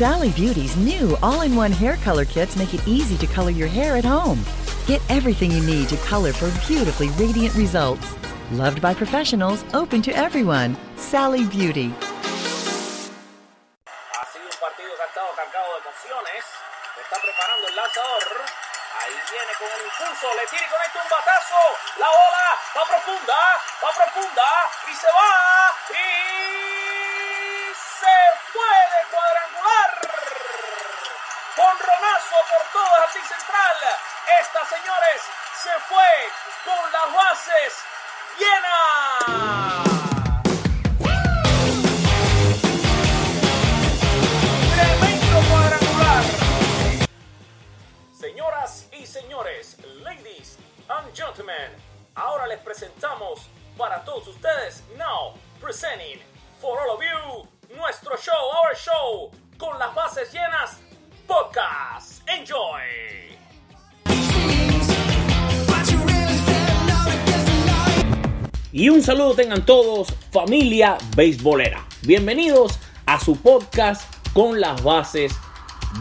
Sally Beauty's new all in one hair color kits make it easy to color your hair at home. Get everything you need to color for beautifully radiant results. Loved by professionals, open to everyone. Sally Beauty. Se fue con las bases llenas. Tremendo cuadrangular. Señoras y señores, ladies and gentlemen, ahora les presentamos para todos ustedes, now presenting for all of you, nuestro show, our show, con las bases llenas, podcast. Enjoy. Y un saludo tengan todos, familia beisbolera. Bienvenidos a su podcast con las bases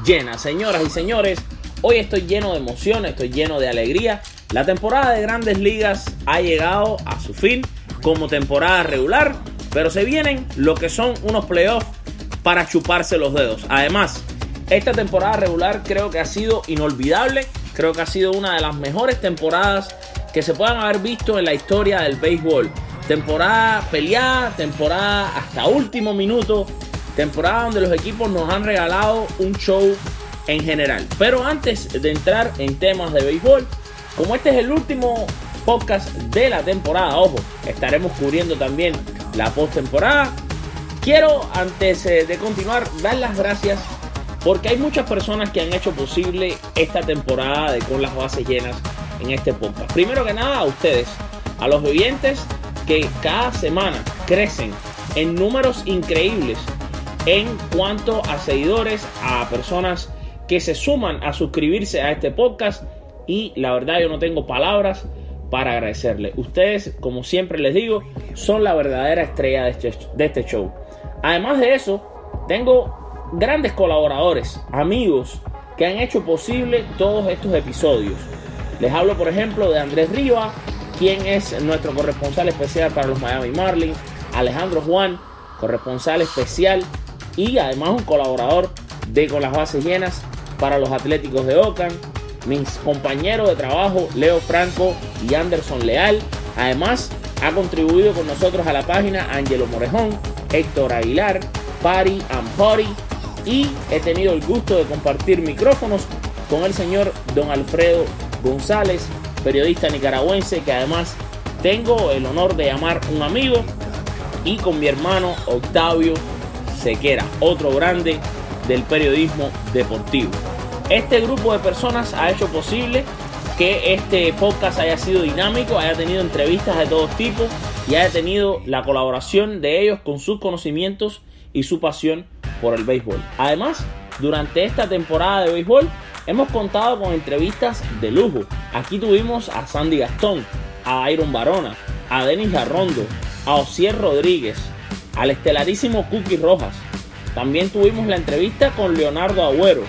llenas. Señoras y señores, hoy estoy lleno de emociones, estoy lleno de alegría. La temporada de grandes ligas ha llegado a su fin como temporada regular, pero se vienen lo que son unos playoffs para chuparse los dedos. Además, esta temporada regular creo que ha sido inolvidable, creo que ha sido una de las mejores temporadas que se puedan haber visto en la historia del béisbol. Temporada peleada, temporada hasta último minuto, temporada donde los equipos nos han regalado un show en general. Pero antes de entrar en temas de béisbol, como este es el último podcast de la temporada, ojo, estaremos cubriendo también la postemporada. Quiero, antes eh, de continuar, dar las gracias porque hay muchas personas que han hecho posible esta temporada de Con las Bases Llenas en este podcast. Primero que nada, a ustedes, a los oyentes que cada semana crecen en números increíbles en cuanto a seguidores, a personas que se suman a suscribirse a este podcast y la verdad yo no tengo palabras para agradecerles. Ustedes, como siempre les digo, son la verdadera estrella este, de este show. Además de eso, tengo grandes colaboradores, amigos que han hecho posible todos estos episodios. Les hablo, por ejemplo, de Andrés Riva, quien es nuestro corresponsal especial para los Miami Marlins, Alejandro Juan, corresponsal especial y además un colaborador de Con las Bases Llenas para los Atléticos de Oakland, mis compañeros de trabajo Leo Franco y Anderson Leal. Además, ha contribuido con nosotros a la página Angelo Morejón, Héctor Aguilar, Pari Ampori y he tenido el gusto de compartir micrófonos con el señor Don Alfredo González, periodista nicaragüense que además tengo el honor de llamar un amigo y con mi hermano Octavio Sequera, otro grande del periodismo deportivo. Este grupo de personas ha hecho posible que este podcast haya sido dinámico, haya tenido entrevistas de todos tipos y haya tenido la colaboración de ellos con sus conocimientos y su pasión por el béisbol. Además, durante esta temporada de béisbol hemos contado con entrevistas de lujo. Aquí tuvimos a Sandy Gastón, a Iron Barona, a Denis Garrondo, a Osier Rodríguez, al estelarísimo Cookie Rojas. También tuvimos la entrevista con Leonardo Agüero,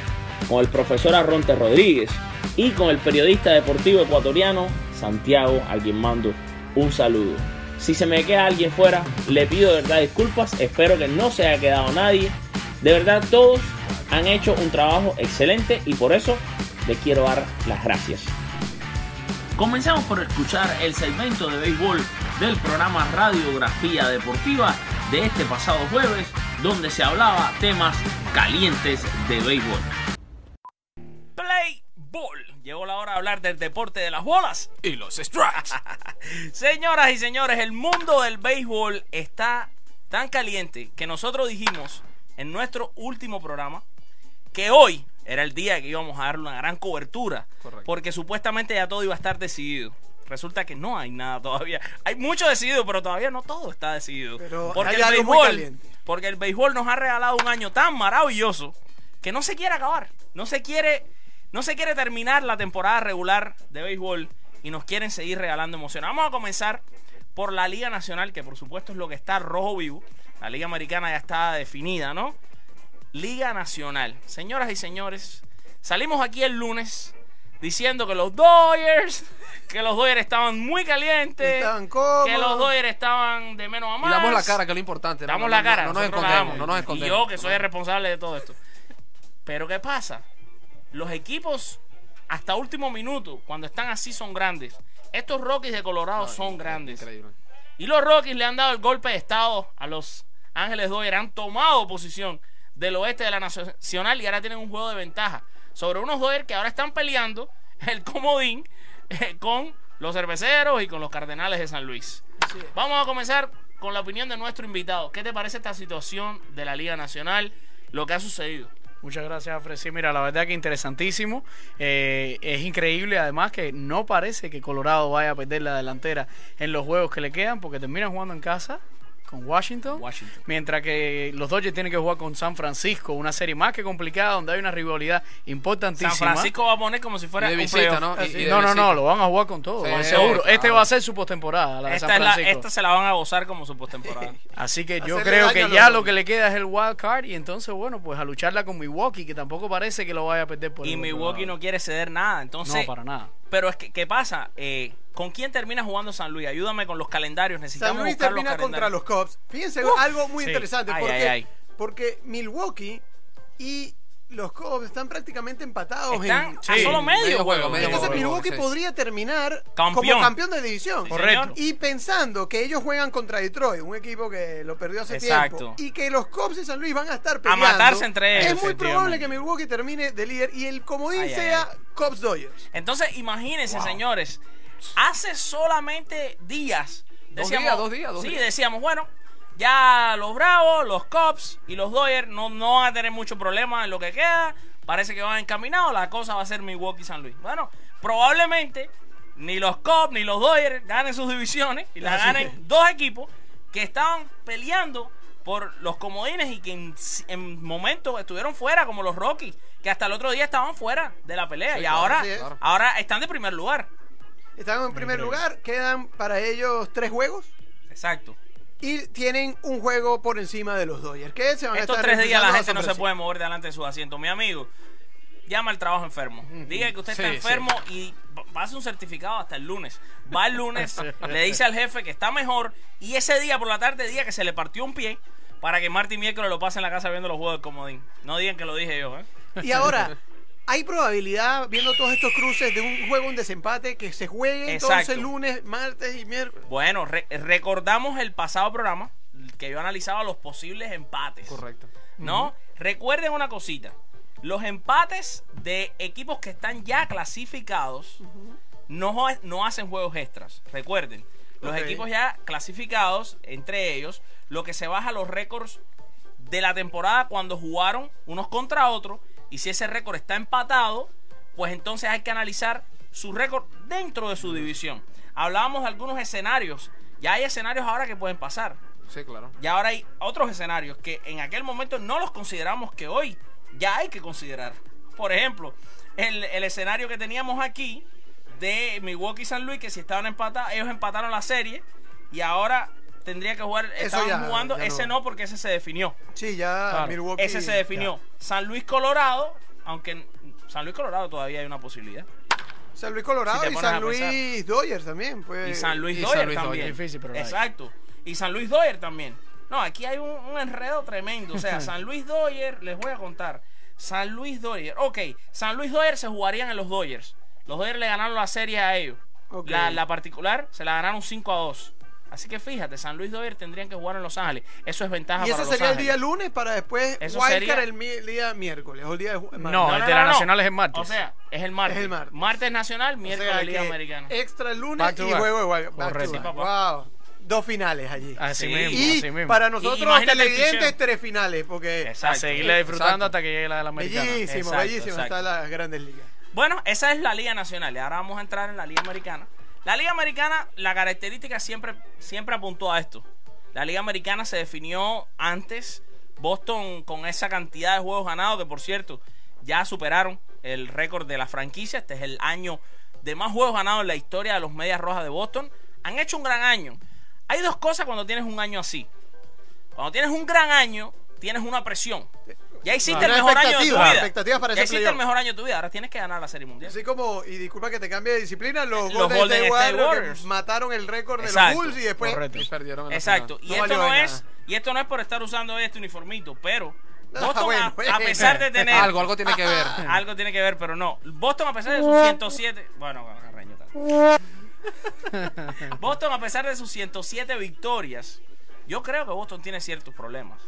con el profesor Arronte Rodríguez y con el periodista deportivo ecuatoriano Santiago, a quien mando un saludo. Si se me queda alguien fuera, le pido de verdad disculpas, espero que no se haya quedado nadie. De verdad todos han hecho un trabajo excelente y por eso les quiero dar las gracias. Comenzamos por escuchar el segmento de béisbol del programa Radiografía Deportiva de este pasado jueves, donde se hablaba temas calientes de béisbol. Play Ball. Llegó la hora de hablar del deporte de las bolas y los strikes. Señoras y señores, el mundo del béisbol está tan caliente que nosotros dijimos en nuestro último programa que hoy era el día que íbamos a darle una gran cobertura. Correcto. Porque supuestamente ya todo iba a estar decidido. Resulta que no hay nada todavía. Hay mucho decidido, pero todavía no todo está decidido. Pero porque hay el béisbol, porque el béisbol nos ha regalado un año tan maravilloso que no se quiere acabar. No se quiere, no se quiere terminar la temporada regular de béisbol y nos quieren seguir regalando emociones. Vamos a comenzar por la Liga Nacional, que por supuesto es lo que está rojo vivo. La Liga Americana ya está definida, ¿no? Liga Nacional. Señoras y señores, salimos aquí el lunes diciendo que los Dodgers, que los Dodgers estaban muy calientes, Estaban cómodos. que los Dodgers estaban de menos a Y más. damos la cara, que es lo importante. ¿no? Damos No, la no, cara. No, nos la escondemos, damos. no nos Y escondemos. yo, que soy el responsable de todo esto. Pero ¿qué pasa? Los equipos, hasta último minuto, cuando están así, son grandes. Estos Rockies de Colorado son grandes. Increíble. Y los Rockies le han dado el golpe de estado a los Ángeles Dodgers. Han tomado posición del oeste de la Nacional y ahora tienen un juego de ventaja sobre unos Dodgers que ahora están peleando el comodín eh, con los cerveceros y con los Cardenales de San Luis. Vamos a comenzar con la opinión de nuestro invitado. ¿Qué te parece esta situación de la Liga Nacional? Lo que ha sucedido. Muchas gracias, Alfred. Sí, mira, la verdad que interesantísimo. Eh, es increíble, además, que no parece que Colorado vaya a perder la delantera en los juegos que le quedan, porque terminan jugando en casa con Washington, Washington. mientras que los Dodgers tienen que jugar con San Francisco, una serie más que complicada, donde hay una rivalidad importantísima. San Francisco va a poner como si fuera de un visita, playoff. ¿no? Y- Así y es. de No, no, visita. no, lo van a jugar con todo, Sí, seguro. claro. Este va a ser su postemporada, la de Esta, San es la- Francisco. esta se la van a gozar como su postemporada. Así que yo creo que ya lo que le queda es el wild card y entonces, bueno, pues a lucharla con Milwaukee, que tampoco parece que lo vaya a perder por y el Milwaukee no quiere ceder nada. Entonces, No, para nada. Pero es que, ¿qué pasa? Eh, ¿Con quién termina jugando San Luis? Ayúdame con los calendarios. Necesitamos San Luis buscar termina los contra los Cubs. Fíjense Uf. algo muy Sí. interesante. Ay, porque, ay, ay. porque Milwaukee y los Cubs están prácticamente empatados Están en. a Sí, solo medio, medio juego. juego, medio Entonces juego, Milwaukee sí. podría terminar Campeón. como campeón de división. Sí, Correcto. señor. Y pensando que ellos juegan contra Detroit, un equipo que lo perdió hace Exacto. tiempo, y que los Cubs y San Luis van a estar peleando, matarse entre ellos, es muy probable que Milwaukee termine de líder y el comodín Ay, ay, sea ay. Cubs Dodgers. Entonces, imagínense, señores. Hace solamente días. Dos días, dos días, dos sí, días. decíamos, bueno, ya los Bravos, los Cubs y los Dodgers no, no van a tener mucho problema en lo que queda. Parece que van encaminados. La cosa va a ser Milwaukee y San Luis. Bueno, probablemente ni los Cubs ni los Dodgers ganen sus divisiones y la Así ganen dos equipos que estaban peleando por los comodines y que en, en momentos estuvieron fuera, como los Rockies, que hasta el otro día estaban fuera de la pelea y claro, ahora, es. ahora están de primer lugar. Están en primer lugar, quedan para ellos tres juegos. Exacto. Y tienen un juego por encima de los Dodgers. Que se van a Estos estar tres días la a gente no se puede mover delante de su asiento. Mi amigo, llama al trabajo enfermo. Diga que usted está Sí, enfermo y pa- pase un certificado hasta el lunes. Va el lunes, le dice al jefe que está mejor y ese día por la tarde diga que se le partió un pie para que Martín miércoles lo pase en la casa viendo los juegos del comodín. No digan que lo dije yo, ¿eh? Y ahora, ¿hay probabilidad, viendo todos estos cruces, de un juego, un desempate, que se juegue entonces lunes, martes y miércoles? Bueno, re- recordamos el pasado programa que yo analizaba los posibles empates. Correcto. ¿No? Recuerden una cosita. Los empates de equipos que están ya clasificados no, no hacen juegos extras. Recuerden. Los equipos ya clasificados, entre ellos, lo que se baja los récords de la temporada cuando jugaron unos contra otros. Y si ese récord está empatado, pues entonces hay que analizar su récord dentro de su división. Hablábamos de algunos escenarios. Ya hay escenarios ahora que pueden pasar. Sí, claro. Y ahora hay otros escenarios que en aquel momento no los consideramos que hoy ya hay que considerar. Por ejemplo, el, el escenario que teníamos aquí de Milwaukee y San Luis, que si estaban empatados, ellos empataron la serie y ahora tendría que jugar, Eso estaban ya- jugando, ya ese no. no porque ese se definió. Sí, ya Claro. Milwaukee. Ese se definió. San Luis Colorado, aunque en San Luis Colorado todavía hay una posibilidad. San Luis Colorado Si y San. Luis Dodgers también. Pues. Y San Luis y Dodgers San Luis también. Dodgers. Difícil, pero la hay. Exacto. Y San Luis Dodgers también. No, aquí hay un, un enredo tremendo. O sea, San Luis Dodgers, les voy a contar. San Luis Dodgers. Ok, San Luis Dodgers se jugarían en los Dodgers. Los Dodgers le ganaron la serie a ellos. La, la particular se la ganaron 5 a 2. Así que fíjate, San Luis Dodgers tendrían que jugar en Los Ángeles. Eso es ventaja Y para ese Los sería el Ángeles. día lunes para después Eso sería- el, día miércoles o el día de. No, el de la Nacional es el martes. O sea, es el martes. Es el martes. nacional, miércoles sea, Liga Americana. Extra el lunes y juego de Correcto. Wow. Dos finales allí. Así Sí. mismo, y así mismo. para Y- nosotros los televidentes, tres finales, porque a Exacto. seguirle disfrutando Exacto. hasta que llegue la de la americana. bellísimo, Exacto, bellísimo están las grandes ligas. Bueno, esa es la Liga Nacional. Y ahora vamos a entrar en la Liga Americana. La Liga Americana, la característica siempre, siempre apuntó a esto. La Liga Americana se definió antes. Boston con esa cantidad de juegos ganados, que por cierto, ya superaron el récord de la franquicia. Este es el año de más juegos ganados en la historia de los Medias Rojas de Boston. Han hecho un gran año. Hay dos cosas cuando tienes un año así. Cuando tienes un gran año, tienes una presión. Ya hiciste el mejor año de tu vida. expectativas para ya ese hiciste el mejor año de tu vida. Ahora tienes que ganar la Serie Mundial. Así como, y disculpa que te cambie de disciplina, los, Los Golden, Golden State State Warriors, mataron el récord de Exacto. los Bulls y después Correcto. Y perdieron Exacto. final. Y No esto no es y esto no es por estar usando este uniformito, pero Ah, Boston bueno, a, a pesar de tener Algo, algo tiene que ver. algo tiene que ver, pero no. Boston a pesar de sus 107, bueno, Carreño. Boston a pesar de sus 107 victorias, yo creo que Boston tiene ciertos problemas.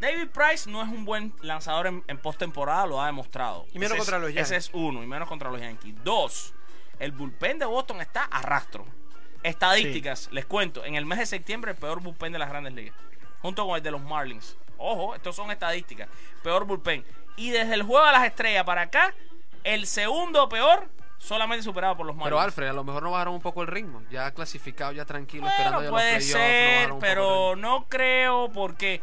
David Price no es un buen lanzador en, en postemporada, lo ha demostrado. Y menos Ese es- contra los Yankees. Ese es uno, y menos contra los Yankees. Dos, el bullpen de Boston está a rastro. Estadísticas, les cuento, en el mes de septiembre el peor bullpen de las grandes ligas, junto con el de los Marlins. Ojo, estos son estadísticas. Peor bullpen. Y desde el juego a las estrellas para acá, el segundo peor, solamente superado por los Marlins. Pero Alfred, a lo mejor no bajaron un poco el ritmo. Ya clasificado, ya tranquilo, esperando ya Bueno, puede los playoffs, no ser, el pero no creo porque,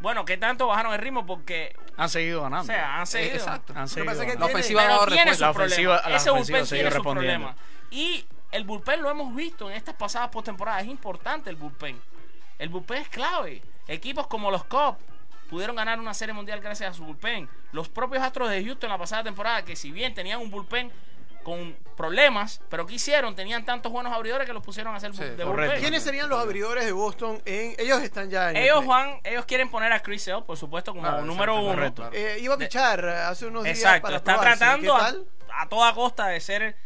bueno, ¿qué tanto bajaron el ritmo? Porque, Han seguido o ganando. sea, han seguido. exacto. Han seguido que. La ofensiva ha dado respuesta. La ofensiva- la Ese ofensiva sigue respondiendo. Y el bullpen lo hemos visto en estas pasadas postemporadas. Es importante el bullpen. El bullpen es clave. Equipos como los Cubs pudieron ganar una serie mundial gracias a su bullpen. Los propios Astros de Houston la pasada temporada, que si bien tenían un bullpen con problemas, pero ¿qué hicieron? Tenían tantos buenos abridores que los pusieron a hacer Sí, de correcto. bullpen. ¿Quiénes serían los abridores de Boston? En, ellos están ya en el Ellos play. van, ellos quieren poner a Chris Sale, por supuesto, como Ah, número exacto, uno. correcto. Eh, iba a pichar hace unos días Exacto, para está probarse. tratando ¿Qué a, a toda costa de ser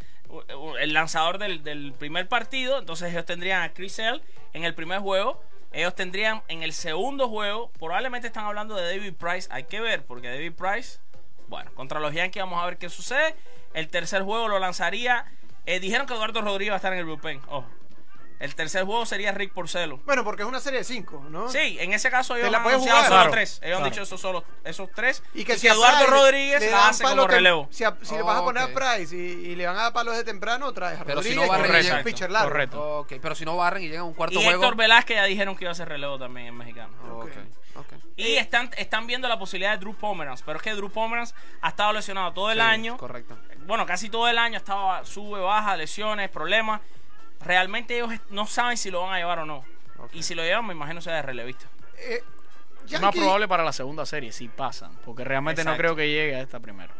el lanzador del, del primer partido. Entonces ellos tendrían a Chris Sale en el primer juego. Ellos tendrían en el segundo juego, probablemente están hablando de David Price. Hay que ver, porque David Price, bueno, contra los Yankees vamos a ver qué sucede. El tercer juego lo lanzaría. eh, dijeron que Eduardo Rodríguez va a estar en el bullpen. Ojo. El tercer juego sería Rick Porcelo. Bueno, porque es una serie de cinco, ¿no? Sí, en ese caso ellos la han anunciado jugar. solo Claro, tres. Ellos han dicho esos solo esos tres. Y que Y si Eduardo Rodríguez le la hace como relevo. Si, a- si le vas a poner a Price y, y le van a dar palos de temprano, traes a Pero si Rodríguez, no barren es un pitcher largo. Correcto. Pero si no barren y llegan a un cuarto Y juego. Héctor Velázquez ya dijeron que iba a ser relevo también en mexicano. Ok, ok. Y están, están viendo la posibilidad de Drew Pomeranz. Pero es que Drew Pomeranz ha estado lesionado todo el Sí, año. Correcto. Bueno, casi todo el año. Estaba sube, baja, lesiones, problemas. Realmente ellos no saben si lo van a llevar o no. Y si lo llevan, me imagino sea de relevista. Eh, Es Yankee- más probable para la segunda serie, si pasan. Porque realmente no creo que llegue a esta primera.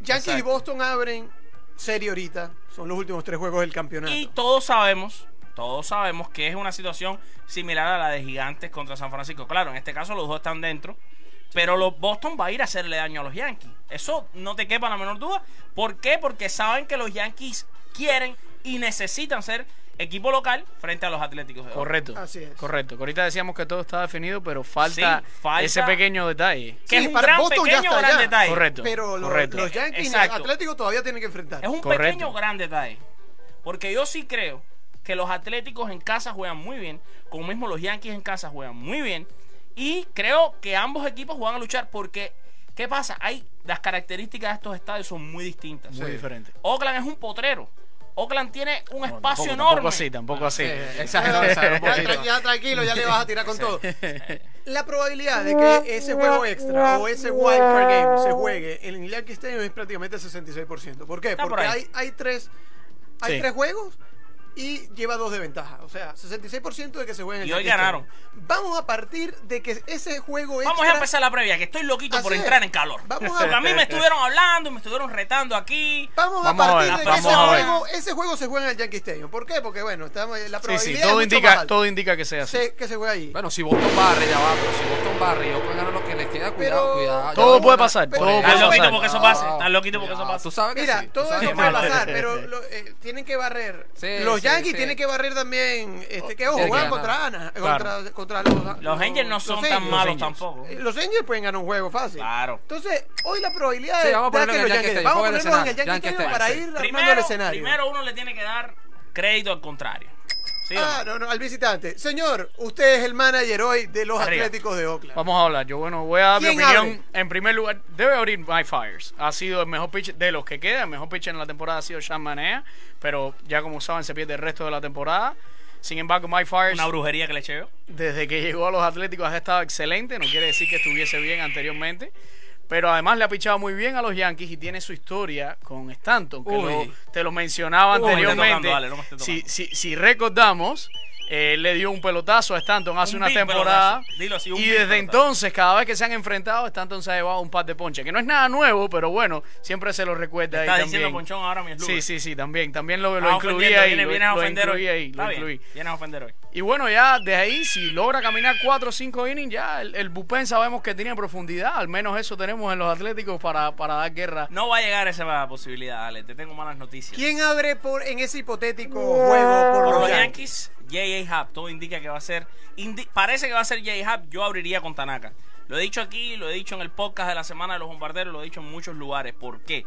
Yankees y. Boston abren serie ahorita. Son los últimos tres juegos del campeonato. Y todos sabemos, todos sabemos que es una situación similar a la de Gigantes contra San Francisco. Claro, en este caso los dos están dentro. Pero los Boston va a ir a hacerle daño a los Yankees. Eso no te quepa la menor duda. ¿Por qué? Porque saben que los Yankees quieren y necesitan ser equipo local frente a los Atléticos de. Correcto. Así es. Correcto. Que ahorita decíamos que todo está definido, pero falta, Sí, falta- ese pequeño detalle. Que Sí, es un para gran Boston ya pequeño está gran allá. detalle. Correcto. Pero los, correcto. los Yankees y Exacto. Atlético todavía tienen que enfrentar. Es un Correcto. pequeño gran detalle. Porque yo sí creo que los Atléticos en casa juegan muy bien. Como mismo los Yankees en casa juegan muy bien. Y creo que ambos equipos van a luchar porque, ¿qué pasa? Hay las características de estos estadios son muy distintas. Muy Sí. diferente. Oakland es un potrero. Oakland tiene un No, espacio tampoco, enorme. Tampoco así, tampoco así. Exacto, exacto, un Ya, ya- tranquilo, ya le vas a tirar con todo. La probabilidad de que ese juego extra o ese wild card game se juegue en el Yankee Stadium es prácticamente 66%. ¿Por qué? Por Porque hay, hay tres hay Sí. tres juegos y lleva dos de ventaja. O sea, 66% de que se juegue en el Y hoy ganaron. Vamos a partir de que ese juego extra... Vamos a empezar la previa, que estoy loquito por es. entrar en calor. Vamos a- Porque a mí me estuvieron hablando y me estuvieron retando aquí. Vamos, Vamos a a partir ver, de que vamos ese a ver. juego, ese juego se juega en el Yankee Stadium. ¿Por qué? Porque bueno, estamos, la Sí, probabilidad sí, es todo mucho más indica, alta. todo indica que sea así. Que se juega ahí. Bueno, si Boston barre ya va, pero si Boston barre y Oakland gana lo que les queda, cuidado, Pero- cuidado. ya Todo puede pasar, Pero- todo Estás Estás puede loquito pasar. porque eso pase. Estás loquito porque eso pase. Tú sabes que Mira, sí, tú todo sabes eso que puede sí. pasar, pero lo- eh, tienen que barrer. Sí, los sí, Yankees sí. tienen que barrer también. Este, que ojo, juegan contra Ana, Claro. contra, contra los. Los Angels no son tan malos tampoco. Eh, Los Angels pueden ganar un juego fácil. Claro. Entonces, hoy la probabilidad Sí, de vamos a de ponerlo que en el los Yankee Yankees. Stadium, Vamos a ponerlos en el Yankee para ir armando el escenario. primero uno le tiene que dar crédito al contrario. ¿Sí o no? Ah, no, no, al visitante. Señor, usted es el manager hoy de los Arriba. Atléticos de Oakland. Vamos a hablar. Yo, bueno, voy a dar mi ¿Quién opinión. En primer lugar, debe abrir Mike Fires. Ha sido el mejor pitcher de los que queda. El mejor pitcher en la temporada ha sido Sean Manea. Pero ya como saben, se pierde el resto de la temporada. Sin embargo, Mike Fires, Una brujería que le eché yo. desde que llegó a los Atléticos, ha estado excelente. No quiere decir que estuviese bien anteriormente. Pero además le ha pichado muy bien a los Yankees y tiene su historia con Stanton, que lo- te lo mencionaba Uy, anteriormente. tocando, dale, no me esté si, si, si recordamos, eh, le dio un pelotazo a Stanton hace Un una temporada. pelotazo. Dilo así, un y desde pelotazo. entonces, cada vez que se han enfrentado, Stanton se ha llevado un par de ponches. Que no es nada nuevo, pero bueno, siempre se lo recuerda ahí Estás también. diciendo ponchón ahora mi Sí, sí, sí, también. También lo, lo Estás incluí ahí. vienes- lo- vienes a ofender hoy. lo incluí. vienes a ofender hoy. Y bueno, ya de ahí, si logra caminar 4 o 5 innings, ya el, el bullpen sabemos que tiene profundidad. Al menos eso tenemos en los Atléticos para, para dar guerra. No va a llegar esa posibilidad, Ale. Te tengo malas noticias. ¿Quién abre por, en ese hipotético juego por, Por los los Yankees? Yankees, J.A. Happ, todo indica que va a ser. indi- parece que va a ser J.A. Happ. Yo abriría con Tanaka. Lo he dicho aquí, lo he dicho en el podcast de la semana de los bombarderos, lo he dicho en muchos lugares. ¿Por qué?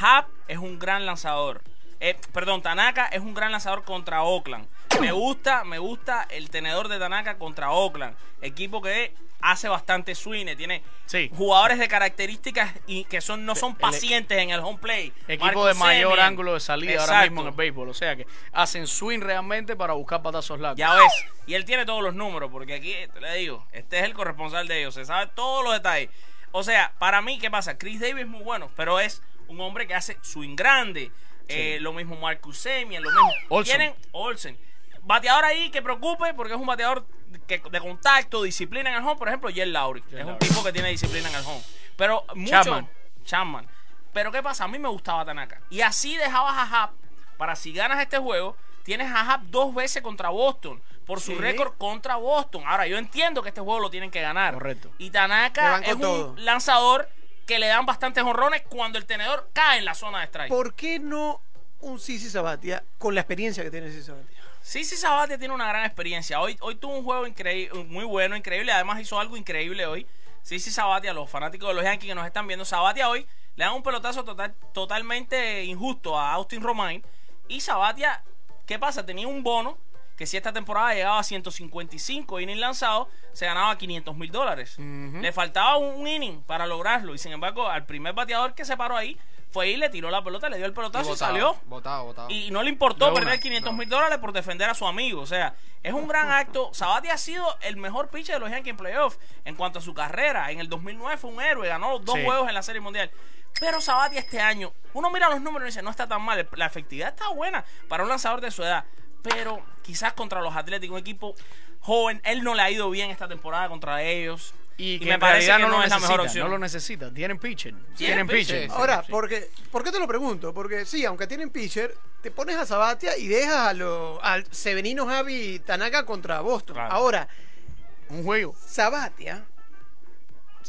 Happ es un gran lanzador. Eh, perdón, Tanaka es un gran lanzador contra Oakland. Me gusta, me gusta el tenedor de Tanaka contra Oakland. Equipo que hace bastante swing, tiene Sí. jugadores de características y que son no son pacientes en el home play. Equipo de mayor Semien. ángulo de salida ahora mismo en el béisbol. O sea que hacen swing realmente para buscar patazos largos. Ya ves. Y él tiene todos los números, porque aquí, te le digo, este es el corresponsal de ellos, se sabe todos los detalles. O sea, para mí, ¿qué pasa? Chris Davis es muy bueno, pero es un hombre que hace swing grande. Eh, lo mismo Marcus Semien, lo mismo. Olsen. Tienen Olsen. Bateador ahí que preocupe, porque es un bateador que, de contacto, disciplina en el home. Por ejemplo, Jet Lowry. es un tipo que tiene disciplina en el home. Pero mucho. Chapman. Chapman. Pero ¿qué pasa? A mí me gustaba Tanaka. Y así dejabas a para si ganas este juego, tienes a dos veces contra Boston. Por su Sí. récord contra Boston. Ahora, yo entiendo que este juego lo tienen que ganar. Correcto. Y Tanaka es un todo. lanzador que le dan bastantes honrones cuando el tenedor cae en la zona de strike. ¿Por qué no un Sisi Sabatia con la experiencia que tiene Sisi Sabatia? Sí, Sabatia tiene una gran experiencia. Hoy, hoy tuvo un juego increíble, muy bueno, increíble. Además hizo algo increíble hoy. Sí, Sabatia, los fanáticos de los Yankees que nos están viendo, Sabatia hoy le dan un pelotazo total, totalmente injusto a Austin Romain. Y Sabatia, ¿qué pasa? Tenía un bono que si esta temporada llegaba a 155 innings lanzados, se ganaba 500 mil dólares. Le faltaba un, un inning para lograrlo. Y sin embargo, al primer bateador que se paró ahí, fue y le tiró la pelota, le dio el pelotazo y, salió. Votado, votado. Y no le importó una, perder 500 mil dólares por defender a su amigo. O sea, es un gran acto. Sabati ha sido el mejor pitcher de los Yankees en playoff en cuanto a su carrera. En el 2009 fue un héroe, ganó los dos Sí. juegos en la Serie Mundial. Pero Sabati este año, uno mira los números y dice, no está tan mal. La efectividad está buena para un lanzador de su edad. Pero quizás contra los Atléticos, un equipo joven, él no le ha ido bien esta temporada contra ellos. Y, que me en parece realidad que no, es la mejor opción. no lo necesita. Tienen pitcher. Tienen Tienen pitcher. pitcher. Ahora, porque, ¿por qué te lo pregunto? Porque sí, aunque tienen pitcher, te pones a Sabatia y dejas a los al Severino Javi Tanaka contra Boston. Claro. Ahora, Un juego. Sabatia,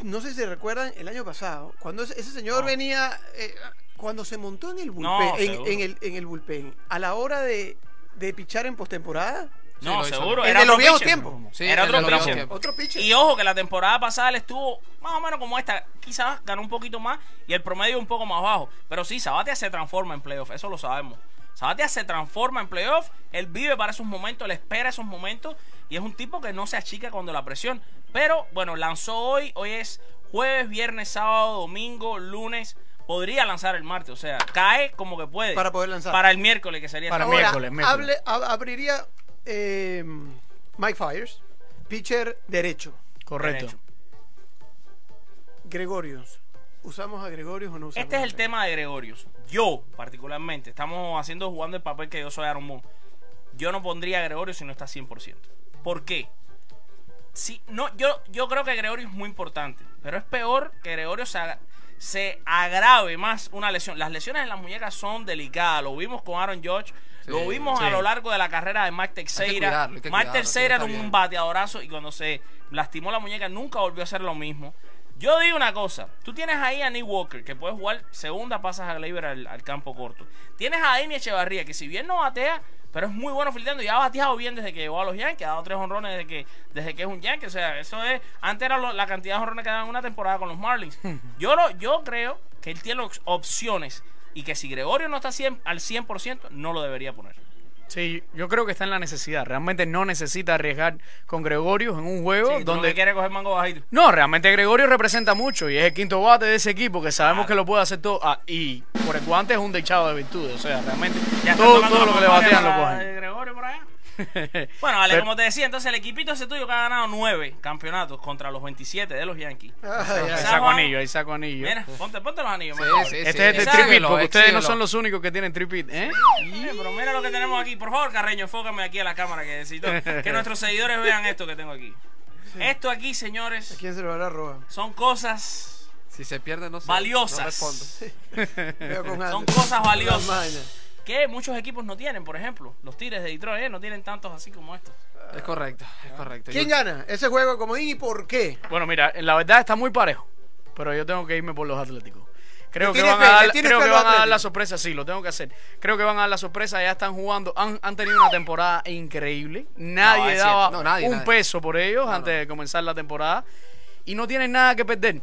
no sé si recuerdan el año pasado, cuando ese, ese señor No. venía, eh, cuando se montó en el bullpen, No, en, seguro. en el, en el bullpen, a la hora de, de pichar en postemporada, No, seguro. El Era de los otro viejos tiempos. Sí, era el otro de los viejos pitcher. tiempos. otro pitcher. Y ojo que la temporada pasada él estuvo más o menos como esta, quizás ganó un poquito más y el promedio un poco más bajo. Pero sí, Sabatia se transforma en playoff, eso lo sabemos. Sabatia se transforma en playoff, él vive para esos momentos, él espera esos momentos y es un tipo que no se achica cuando la presión. Pero bueno, lanzó hoy, hoy es jueves, viernes, sábado, domingo, lunes. Podría lanzar el martes, o sea, cae como que puede. Para poder lanzar. Para el miércoles, que sería Para. Ahora, miércoles, miércoles. hable- ab- abriría eh, Mike Fires, pitcher derecho. Correcto. Derecho. Gregorius. ¿Usamos a Gregorius o no usamos Este es el tema de Gregorius. Yo, particularmente, estamos haciendo jugando el papel que yo soy Aaron Boone. Yo no pondría a Gregorio si no está 100%. ¿Por qué? Sí, no, yo, yo creo que Gregorio es muy importante, pero es peor que Gregorio se, se agrave más una lesión. Las lesiones en las muñecas son delicadas. Lo vimos con Aaron George, lo vimos sí. a lo largo de la carrera de Mike Teixeira. cuidarlo, Teixeira era un bateadorazo y cuando se lastimó la muñeca nunca volvió a hacer lo mismo. Yo digo una cosa, tú tienes ahí a Nick Walker, que puede jugar segunda, pasas a Gleyber al, al campo corto. Tienes a Amy Echevarría, que si bien no batea, pero es muy bueno fildeando y ha bateado bien desde que llegó a los Yankees, ha dado tres honrones desde que, desde que es un Yankee. O sea, eso es, antes era lo- la cantidad de honrones que daban en una temporada con los Marlins. Yo, lo, yo creo que él tiene op- opciones y que si Gregorio no está 100 al 100%, no lo debería poner. Sí, yo creo que está en la necesidad. Realmente no necesita arriesgar con Gregorius en un juego Sí, donde que quiere coger mango bajito. No, realmente Gregorio representa mucho y es el quinto bate de ese equipo que sabemos que lo puede hacer todo. Ah, y por el guante es un dechado de virtudes. O sea, realmente Ya todo, lo que le batean lo cogen. Gregorio por allá. Bueno, vale, Pero- como te decía, entonces el equipito ese tuyo que ha ganado nueve campeonatos contra los 27 de los Yankees. Ay, Ahí saco anillo, ahí saco anillo. Mira, ponte, ponte los anillos. Sí, Este sí. es el tripit, porque ustedes no son los únicos que tienen tripit, ¿eh? Pero mira lo que tenemos aquí. Por favor, Carreño, enfócame aquí a la cámara que necesito que nuestros seguidores vean esto que tengo aquí. Esto aquí, ¿A señores, quién se lo hará roba? son cosas, Si se pierde, no sé. Valiosas. No respondo. Son cosas valiosas. Que muchos equipos no tienen. Por ejemplo, los Tigres de Detroit eh, no tienen tantos así como estos. Es correcto, es correcto. ¿Quién Yo- gana ese juego comodín y por qué? Bueno, mira, la verdad está muy parejo, pero yo tengo que irme por los Atléticos. Creo ¿Le que van a dar, ¿Le tienes creo fe que a los van a dar la sorpresa, sí, lo tengo que hacer. Creo que van a dar la sorpresa, ya están jugando, han, han tenido una temporada increíble. Nadie daba. No, nadie, un nadie. peso por ellos antes de comenzar la temporada y no tienen nada que perder.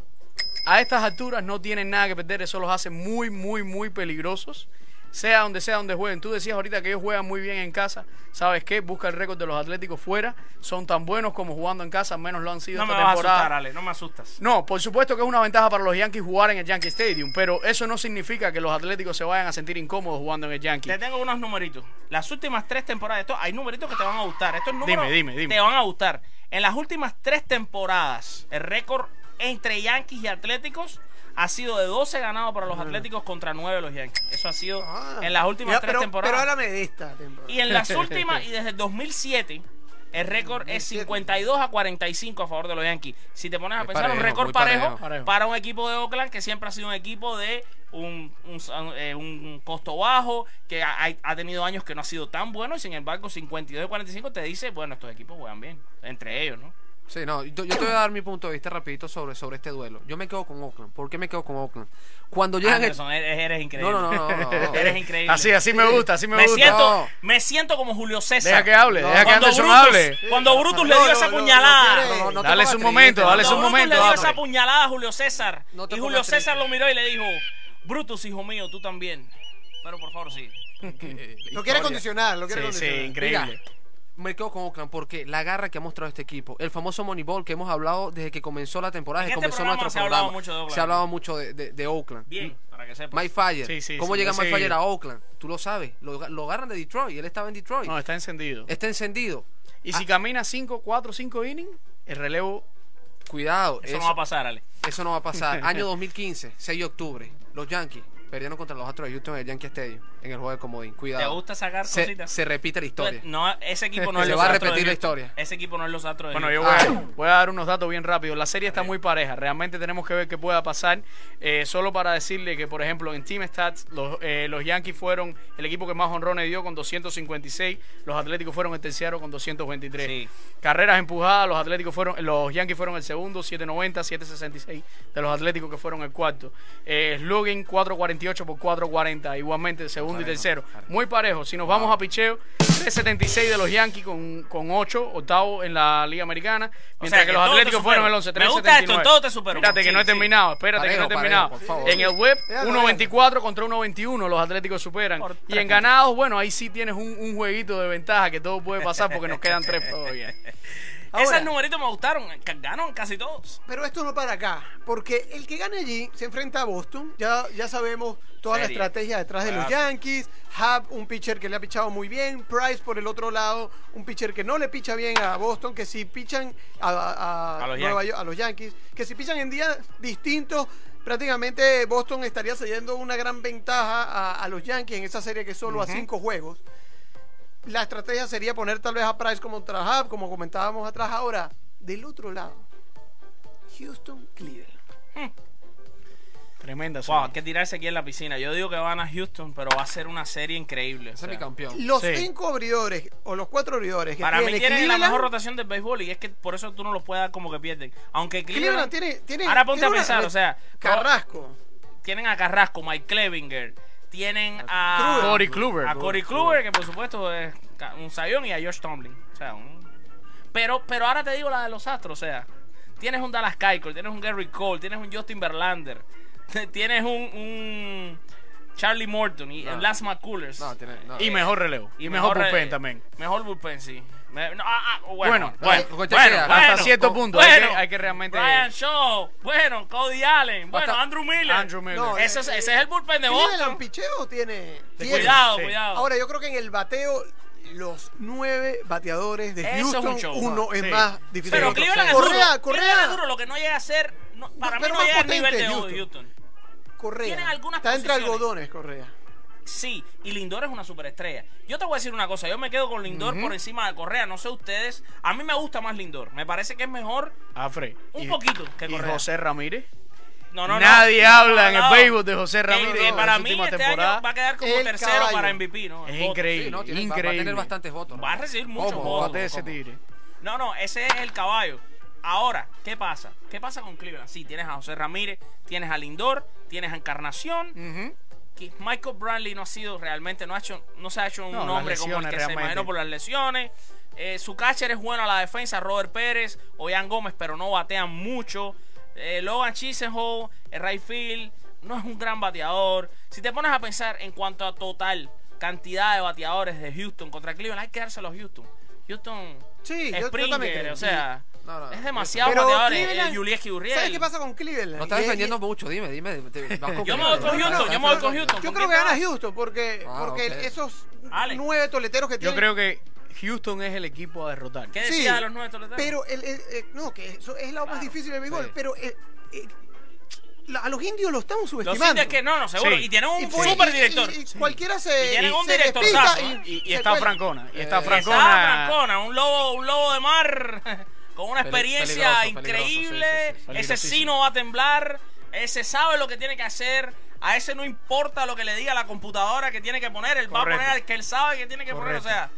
A estas alturas no tienen nada que perder, eso los hace muy, muy, muy peligrosos. Sea donde sea donde jueguen. Tú decías ahorita que ellos juegan muy bien en casa. ¿Sabes qué? Busca el récord de los Atléticos fuera. Son tan buenos como jugando en casa, menos lo han sido No me esta vas a temporada. asustar, Ale, no me asustas. No, por supuesto que es una ventaja para los Yankees jugar en el Yankee Stadium, pero eso no significa que los Atléticos se vayan a sentir incómodos jugando en el Yankee. Te tengo unos numeritos. Las últimas tres temporadas, esto, hay numeritos que te van a gustar. Estos números Dime, dime, dime. te van a gustar. En las últimas tres temporadas, el récord entre Yankees y Atléticos ha sido de 12 ganados para los Atléticos contra 9 de los Yankees. Eso ha sido Ah. en las últimas Ya, tres pero, temporadas. Pero de esta temporada. Y en las últimas, y desde el 2007, el récord es 52 a 45 a favor de los Yankees. Si te pones a Es pensar, un récord parejo, parejo. Parejo. para un equipo de Oakland que siempre ha sido un equipo de un, un, eh, un costo bajo, que ha, ha tenido años que no ha sido tan bueno, y sin embargo, 52 a 45 te dice, bueno, estos equipos juegan bien, entre ellos, ¿no? Sí, no, yo, yo te voy a dar mi punto de vista rapidito sobre, sobre este duelo. Yo me quedo con Oakland. ¿Por qué me quedo con Oakland? Cuando llegan... el- Anderson, eres, eres increíble. No, no, no, no, no. eres increíble. Así, así me gusta, así me, me gusta. siento, No. me siento como Julio César. Deja que hable, No. deja que Cuando Anderson Brutus, hable. cuando Brutus le dio no, esa puñalada. quiere- No, no, no te Dale su momento, dale Cuando su Brutus momento, le dio esa puñalada a Julio César. Y Julio triste. César lo miró y le dijo, Brutus, hijo mío, tú también. Pero por favor, sí. Lo quiere condicionar, lo quiere Sí, sí, increíble. Mira, me quedo con Oakland porque la garra que ha mostrado este equipo, el famoso Moneyball que hemos hablado desde que comenzó la temporada, En desde que este comenzó nuestro se ha mucho de Oakland. se ha hablado mucho de, de- de Oakland. Bien, para que sepas. Mike Fire, Sí, sí, ¿cómo sí, llega Mike Fire a Oakland? Tú lo sabes, lo, lo agarran de Detroit, él estaba en Detroit, No, está encendido. está encendido. Y si camina 5, 4, 5 innings, el relevo Cuidado, Eso eso, no va a pasar, Ale. eso no va a pasar. Año 2015, 6 de octubre, los Yankees perdieron contra los Astros de Houston en el Yankee Stadium, en el juego de comodín. Cuidado. ¿Te gusta sacar se, cositas? se repite la historia. No, ese equipo no es Se los va a repetir la historia. Ese equipo no es los Astros de Bueno, yo voy a, voy a dar unos datos bien rápidos. La serie está muy pareja. Realmente tenemos que ver qué pueda pasar. Eh, solo para decirle que, por ejemplo, en Team Stats, los, eh, los Yankees fueron el equipo que más honrones dio con 256. Los Atléticos fueron el tercero con 223. Sí. Carreras empujadas, los Atléticos fueron, los Yankees fueron el segundo, 790, 766 de los Atléticos que fueron el cuarto. Eh, slugging 448 por 440, igualmente segundo y tercero. Muy parejo. Si nos vamos a picheo, 376 de los Yankees con, con 8, octavo en la Liga Americana, mientras sea, que, que los Atléticos fueron el 11, Me gusta esto, 379. en todo te supero. Espérate que Sí, no he sí. terminado, espérate que no he Parejo, terminado. parejo. En el web, Déjalo, 1.24 contra 1.21 los Atléticos superan. Por Y en ganados, bueno, ahí sí tienes un, un jueguito de ventaja que todo puede pasar porque nos quedan tres todavía. Ahora- Esos numeritos me gustaron. Ganaron casi todos. Pero esto no para acá, porque el que gane allí se enfrenta a Boston. Ya, ya sabemos toda Serie. la estrategia detrás de los. Yankees. Hub, un pitcher que le ha pichado muy bien. Price por el otro lado, un pitcher que no le picha bien a Boston. Que si pichan a, a- A los Nueva Yankees. York- a los Yankees, que si pichan en días distintos. Prácticamente Boston estaría cediendo una gran ventaja a, a los Yankees en esa serie que es solo a cinco juegos. La estrategia sería poner tal vez a Price como Hub, como comentábamos atrás. Ahora, del otro lado, Houston, Cleveland. Tremenda Wow, hay que tirarse aquí en la piscina. Yo digo que van a Houston, pero va a ser una serie increíble. o Ese es mi campeón. Los Sí. cinco abridores o los cuatro abridores que Para mí tiene tienen la mejor rotación del béisbol y es que por eso tú no lo puedes dar como que pierden. Aunque Cleveland Cleveland, tiene, tiene Ahora ponte tiene a una- pensar, o sea, Carrasco. tienen a Carrasco, Mike Clevinger, tienen a. Corey Kluber. a Corey Kluber, que por supuesto es un sayón, y a Josh Tomlin. O sea, un- pero, pero ahora te digo la de los Astros, o sea, tienes un Dallas Keuchel, tienes un Gary Cole, tienes un Justin Verlander, tienes un, un Charlie Morton y No. el Last McCullers. No, tiene, no. Y mejor relevo. Y, mejor, eh, bullpen también. Mejor bullpen, sí. Me- no, ah, ah, bueno, Bueno, bueno, bueno, hasta bueno, cierto punto, hay bueno. que- hay que realmente- Brian Shaw, bueno, Cody Allen, bueno, Andrew Miller. Andrew Miller. No, Ese, es- eh, ese es el bullpen de ¿Cleveland Boston. picheo tiene? Tiene. Cuidado, Sí. cuidado. Ahora yo creo que en el bateo los nueve bateadores de Eso es un Houston, show, uno ¿no? es Sí. más difícil. Pero. Cleveland es Correa, duro. Correa, Cleveland es duro, lo que no llega a ser. no- para mí pero no más llega al nivel potente de Houston. Houston. Correa. Tienen algunas Está entre algodones, Correa. Sí, y Lindor es una superestrella. Yo te voy a decir una cosa, yo me quedo con Lindor por encima de Correa, no sé ustedes. A mí me gusta más Lindor, me parece que es mejor. Afre. Un y- poquito que y Correa. José Ramírez. No, no, no. Nadie No, habla no, en el béisbol de José Ramírez para mí este temporadas. año va a quedar como El tercero caballo. para MVP, ¿no? Es increíble. Sí, no, tiene- va- va a increíble. tener bastantes votos. Va a recibir muchos ¿Cómo? votos. Bate ese. No, no, ese es el caballo. Ahora, ¿qué pasa? ¿Qué pasa con Cleveland? Sí, tienes a José Ramírez, tienes a Lindor, tienes a Encarnación. Michael Bradley no ha sido realmente, no ha hecho, no se ha hecho un No, nombre como el que se imaginó por las lesiones. Eh, su catcher es bueno a la defensa, Robert Pérez o Ian Gómez, pero no batean mucho. Eh, Logan Chisenhall, el right field, no es un gran bateador. Si te pones a pensar en cuanto a total cantidad de bateadores de Houston contra Cleveland, hay que dárselo a Houston. Houston Sí, yo- yo Springer, también o sea, No, no, es demasiado Pero. Cleveland- Eh, Julieski Uriel. ¿Sabes qué pasa con Cleveland? No está Y es- defendiendo y- mucho, dime, dime. te- vas con Yo me Cleveland. voy con Houston, yo me voy con Houston. Yo ¿Con creo que gana? Houston porque, Ah, porque ok. esos Ale. nueve toleteros que Yo tienen. creo que Houston es el equipo a derrotar. ¿Qué Sí, decías de los nueve toleteros? Pero el, el- el- no, que eso es lo más Claro, difícil del béisbol. sí. Pero eh, eh, la- a los indios lo estamos Los subestimando. indios que no, no, seguro. Sí. Y tienen un Y pues, super y- director. y- y cualquiera se. Y tienen un ¿no? Y, y está. Francona. Y está Eh, Está Francona. Francona, un lobo, un lobo de mar con una experiencia peligroso, peligroso, increíble. sí, sí, sí. ese sí no va a temblar. Ese sabe lo que tiene que hacer. A ese no importa lo que le diga la computadora que tiene que poner. Él va a poner al que él sabe que tiene que poner. O sea,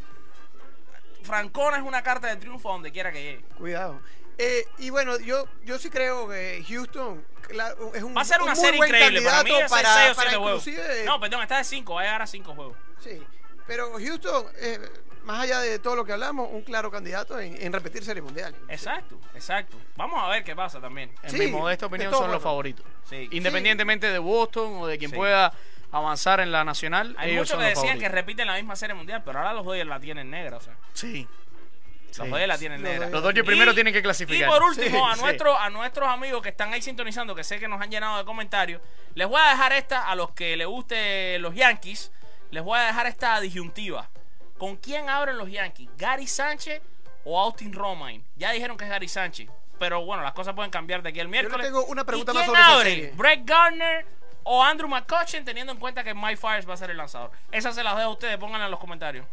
Francona es una carta de triunfo donde quiera que llegue. Cuidado. Eh, y bueno, yo, yo sí creo que Houston claro, es un, Va a ser un una muy serie buen increíble. Para mí candidato es para, 6 o para 7 juegos. inclusive- No, perdón, está de 5. Va a llegar a 5 juegos. Sí, pero Houston, eh, más allá de todo lo que hablamos, un claro candidato en, en repetir Serie Mundial. Exacto, exacto. Vamos a ver qué pasa también. En Sí, mi modesta de opinión son los favoritos. Sí. Independientemente de Boston o de quien Sí. pueda avanzar en la nacional, Hay ellos muchos son que los decían que repiten la misma serie mundial, pero ahora los Dodgers la tienen negra, o sea. Sí. Los Sí. Dodgers la tienen negra. Los Dodgers Y- primero tienen que clasificar. Y por último, Sí, a, sí. nuestros, a nuestros amigos que están ahí sintonizando, que sé que nos han llenado de comentarios, les voy a dejar esta, a los que les guste los Yankees, les voy a dejar esta disyuntiva. ¿Con quién abren los Yankees? ¿Gary Sánchez o Austin Romine? Ya dijeron que es Gary Sánchez, pero bueno, las cosas pueden cambiar de aquí al miércoles. tengo una pregunta ¿Y más quién sobre abre? serie. ¿Brett Gardner o Andrew McCutcheon, teniendo en cuenta que Mike Fires va a ser el lanzador? Esas se las dejo a ustedes, pónganlas en los comentarios.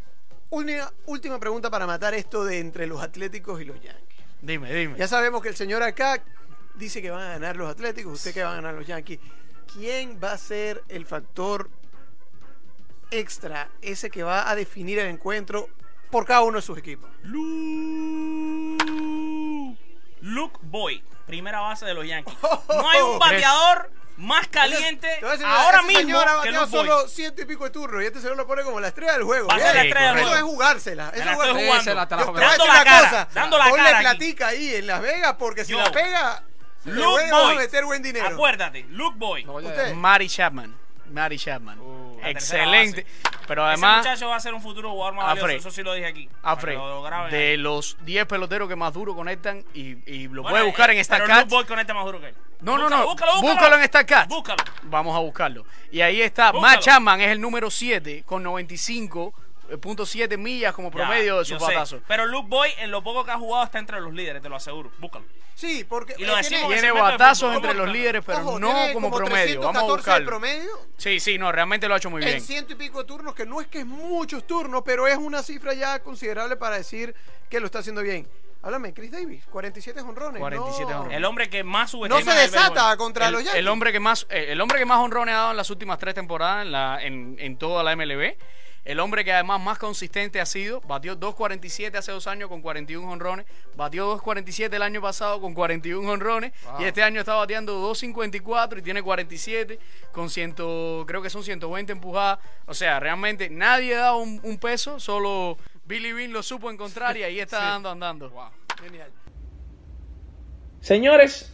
Una última pregunta para matar esto de entre los Atléticos y los Yankees. Dime, dime. Ya sabemos que el señor acá dice que van a ganar los Atléticos, usted que van a ganar los Yankees. ¿Quién va a ser el factor extra, ese que va a definir el encuentro por cada uno de sus equipos? Luke Boy, primera base de los Yankees. No hay un bateador más caliente ahora mismo que Boy. solo ciento y pico de turnos y este señor lo pone como la estrella del juego. Va a ser Bien. la estrella del Eso juego. es jugársela. Eso es jugársela. se la Yo Dando la cara, cosa. dando la Ponle cara aquí. platica ahí en Las Vegas porque si Yo. la pega, le Luke voy a Boy. meter buen dinero. Acuérdate, Luke Boy. No. Mari Chapman. Mari Chapman. La Excelente. Pero Ese además, muchacho va a ser un futuro jugador más valioso, Alfred. eso sí lo dije aquí. que lo de ahí. los 10 peloteros que más duro conectan y, y lo Bueno, puede buscar eh, en Pero StatCast. Luke Boy conecta más duro que él. No, no, Búscalo, no. Búscalo, búscalo. Búscalo en StatCast. Búscalo. Vamos a buscarlo. Y ahí está. Matt Chapman es el número 7 con 95.7 millas como Ya, promedio de sé. batazos. Pero Luke Boy, en lo poco que ha jugado, está entre los líderes, te lo aseguro. Búscalo. Sí, porque Y lo eh, tiene, batazos entre los líderes, pero ojo, no tiene como, como promedio. Vamos a 314 de buscarlo. promedio Sí, sí, no, realmente lo ha hecho muy bien. en ciento y pico de turnos, que no es que es muchos turnos, pero es una cifra ya considerable para decir que lo está haciendo bien. Háblame, Chris Davis, 47 honrones. 47 no, jonrones. El hombre que más No se desata contra el, los Yankees. el hombre que más eh, el hombre que más honrones ha dado en las últimas tres temporadas en, la, en, en toda la MLB el hombre que además más consistente ha sido batió 2.47 hace dos años con 41 honrones batió 2.47 el año pasado con 41 honrones Wow. y este año está bateando 2.54 y tiene 47 con 100 creo que son 120 empujadas o sea realmente nadie ha dado un, un peso solo Billy Bean lo supo encontrar y ahí está dando andando Genial. Señores,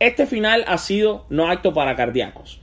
este final ha sido no acto para cardíacos.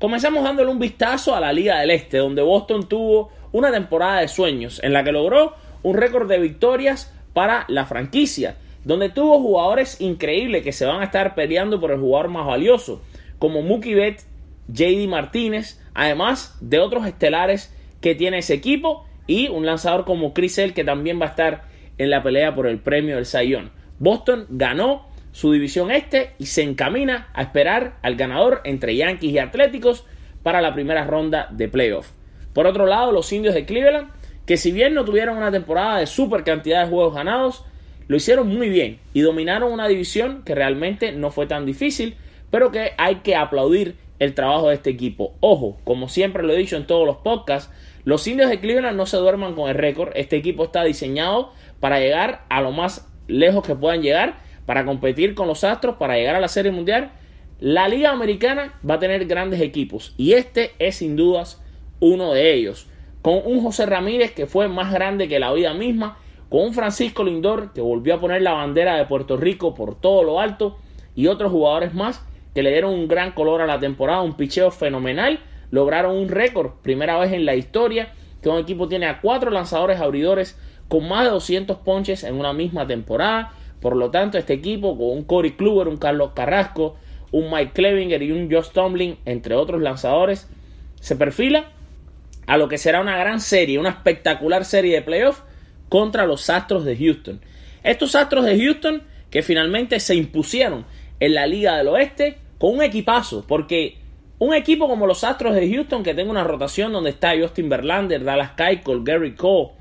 Comenzamos dándole un vistazo a la Liga del Este, donde Boston tuvo una temporada de sueños en la que logró un récord de victorias para la franquicia, donde tuvo jugadores increíbles que se van a estar peleando por el jugador más valioso, como Mookie Betts, JD Martínez, además de otros estelares que tiene ese equipo y un lanzador como Chris Sale que también va a estar en la pelea por el premio del Sayón. Boston ganó su división este y se encamina a esperar al ganador entre Yankees y Atléticos para la primera ronda de playoff. Por otro lado, los indios de Cleveland, que si bien no tuvieron una temporada de super cantidad de juegos ganados, lo hicieron muy bien y dominaron una división que realmente no fue tan difícil, pero que hay que aplaudir el trabajo de este equipo. Ojo, como siempre lo he dicho en todos los podcasts, los indios de Cleveland no se duerman con el récord. Este equipo está diseñado para llegar a lo más lejos que puedan llegar, para competir con los Astros, para llegar a la Serie Mundial. La Liga Americana va a tener grandes equipos y este es sin dudas uno de ellos. Con un José Ramírez que fue más grande que la vida misma, con un Francisco Lindor que volvió a poner la bandera de Puerto Rico por todo lo alto y otros jugadores más que le dieron un gran color a la temporada, un picheo fenomenal, lograron un récord, primera vez en la historia que un equipo tiene a cuatro lanzadores abridores con más de 200 ponches en una misma temporada. Por lo tanto, este equipo con un Corey Kluber, un Carlos Carrasco, un Mike Clevinger y un Josh Tomlin, entre otros lanzadores, se perfila a lo que será una gran serie, una espectacular serie de playoffs contra los Astros de Houston. Estos Astros de Houston que finalmente se impusieron en la Liga del Oeste con un equipazo, porque un equipo como los Astros de Houston que tenga una rotación donde está Justin Verlander, Dallas Keuchel, Gary Cole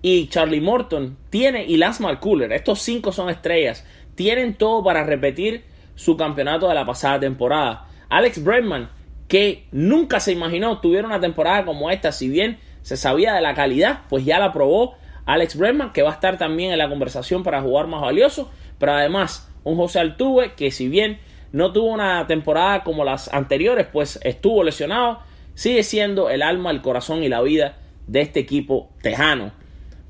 y Charlie Morton tiene y Lance McCuller, estos cinco son estrellas, tienen todo para repetir su campeonato de la pasada temporada. Alex Bregman, que nunca se imaginó tuviera una temporada como esta, si bien se sabía de la calidad, pues ya la probó Alex Bregman, que va a estar también en la conversación para jugar más valioso, pero además un José Altuve que si bien no tuvo una temporada como las anteriores, pues estuvo lesionado, sigue siendo el alma, el corazón y la vida de este equipo tejano.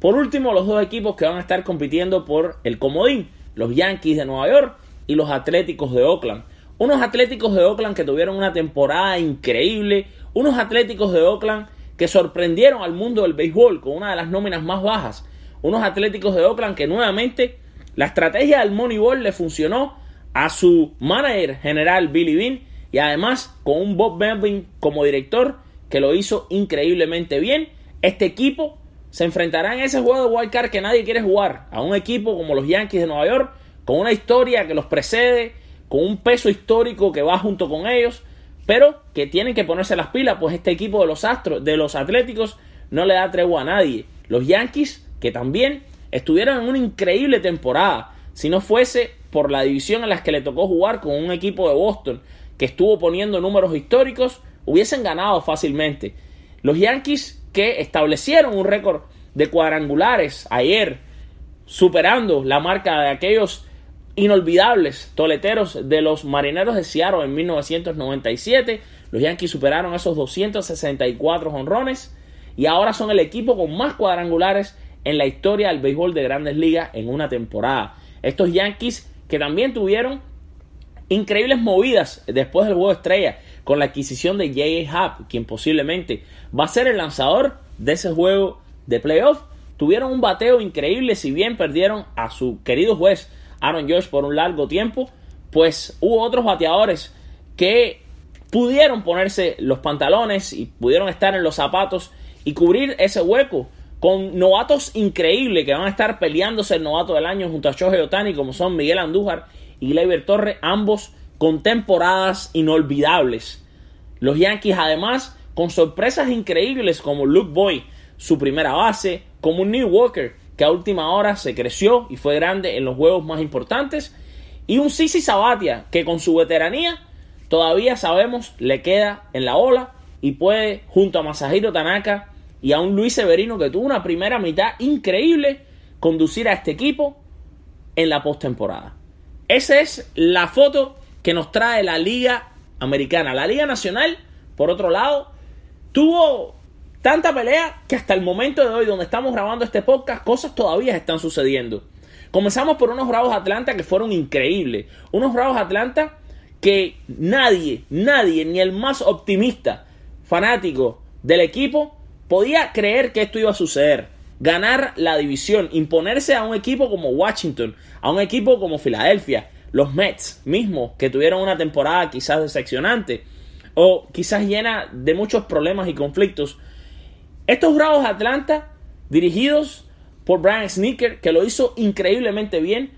Por último, los dos equipos que van a estar compitiendo por el comodín, los Yankees de Nueva York y los Atléticos de Oakland. Unos Atléticos de Oakland que tuvieron una temporada increíble, unos Atléticos de Oakland que sorprendieron al mundo del béisbol con una de las nóminas más bajas, unos Atléticos de Oakland que nuevamente la estrategia del Moneyball le funcionó a su manager general Billy Bean y además con un Bob Melvin como director que lo hizo increíblemente bien. Este equipo se enfrentará en ese juego de wild card que nadie quiere jugar a un equipo como los Yankees de Nueva York con una historia que los precede, con un peso histórico que va junto con ellos, pero que tienen que ponerse las pilas, pues este equipo de los Astros, de los Atléticos, no le da tregua a nadie. Los Yankees, que también estuvieron en una increíble temporada, si no fuese por la división en la que le tocó jugar con un equipo de Boston que estuvo poniendo números históricos, hubiesen ganado fácilmente. Los Yankees que establecieron un récord de cuadrangulares ayer, superando la marca de aquellos inolvidables toleteros de los Marineros de Seattle en 1997. Los Yankees superaron esos 264 honrones y ahora son el equipo con más cuadrangulares en la historia del béisbol de grandes ligas en una temporada. Estos Yankees que también tuvieron increíbles movidas después del juego estrella con la adquisición de J.A. Happ, quien posiblemente va a ser el lanzador de ese juego de playoff. Tuvieron un bateo increíble, si bien perdieron a su querido juez Aaron George por un largo tiempo, pues hubo otros bateadores que pudieron ponerse los pantalones y pudieron estar en los zapatos y cubrir ese hueco con novatos increíbles que van a estar peleándose el novato del año junto a Shohei Otani, como son Miguel Andújar y Gleyber Torres, ambos con temporadas inolvidables. Los Yankees, además, con sorpresas increíbles como Luke Boy, su primera base, como un New Walker, que a última hora se creció y fue grande en los juegos más importantes, y un Sisi Sabatia, que con su veteranía todavía sabemos le queda en la ola y puede, junto a Masahiro Tanaka, y a un Luis Severino que tuvo una primera mitad increíble conducir a este equipo en la postemporada. Esa es la foto que nos trae la Liga Americana. La Liga Nacional, por otro lado, tuvo tanta pelea que hasta el momento de hoy, donde estamos grabando este podcast, cosas todavía están sucediendo. Comenzamos por unos Bravos Atlanta que fueron increíbles. Unos Bravos Atlanta que nadie, nadie, ni el más optimista fanático del equipo podía creer que esto iba a suceder. Ganar la división, imponerse a un equipo como Washington, a un equipo como Filadelfia, los Mets mismos, que tuvieron una temporada quizás decepcionante, o quizás llena de muchos problemas y conflictos. Estos Bravos Atlanta, dirigidos por Brian Sneaker, que lo hizo increíblemente bien,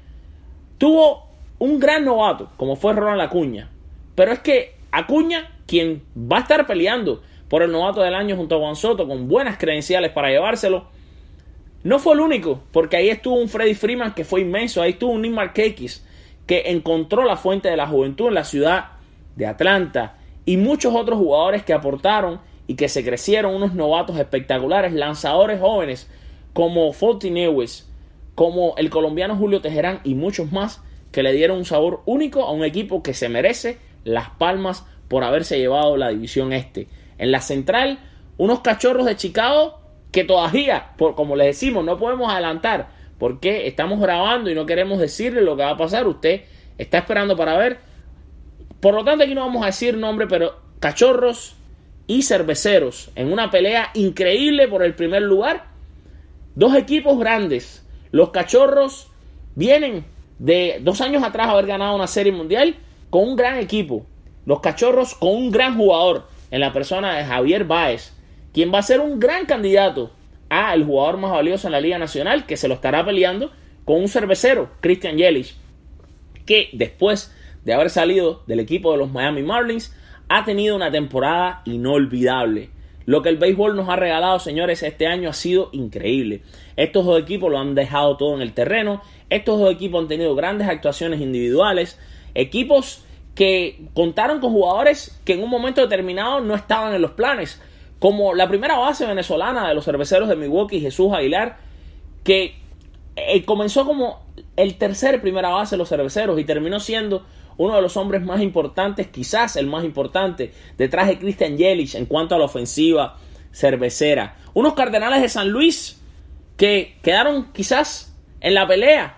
tuvo un gran novato, como fue Ronald Acuña. Pero es que Acuña, quien va a estar peleando por el novato del año junto a Juan Soto, con buenas credenciales para llevárselo, no fue el único, porque ahí estuvo un Freddy Freeman que fue inmenso, ahí estuvo un Nick Markakis que encontró la fuente de la juventud en la ciudad de Atlanta y muchos otros jugadores que aportaron y que se crecieron, unos novatos espectaculares, lanzadores jóvenes como Forty Newes, como el colombiano Julio Tejerán y muchos más que le dieron un sabor único a un equipo que se merece las palmas por haberse llevado la división este. En la central, unos cachorros de Chicago que todavía, por, como les decimos, no podemos adelantar porque estamos grabando y no queremos decirle lo que va a pasar. Usted está esperando para ver. Por lo tanto, aquí no vamos a decir nombre, pero cachorros y cerveceros en una pelea increíble por el primer lugar. Dos equipos grandes. Los cachorros vienen de dos años atrás haber ganado una serie mundial con un gran equipo. Los cachorros con un gran jugador en la persona de Javier Báez, quien va a ser un gran candidato a el jugador más valioso en la Liga Nacional, que se lo estará peleando con un cervecero, Christian Yelich, que después de haber salido del equipo de los Miami Marlins, ha tenido una temporada inolvidable. Lo que el béisbol nos ha regalado, señores, este año ha sido increíble. Estos dos equipos lo han dejado todo en el terreno. Estos dos equipos han tenido grandes actuaciones individuales. Equipos que contaron con jugadores que en un momento determinado no estaban en los planes. Como la primera base venezolana de los cerveceros de Milwaukee, Jesús Aguilar, que eh, comenzó como el tercer primera base de los cerveceros y terminó siendo uno de los hombres más importantes, quizás el más importante, detrás de Christian Yelich en cuanto a la ofensiva cervecera. Unos Cardenales de San Luis que quedaron quizás en la pelea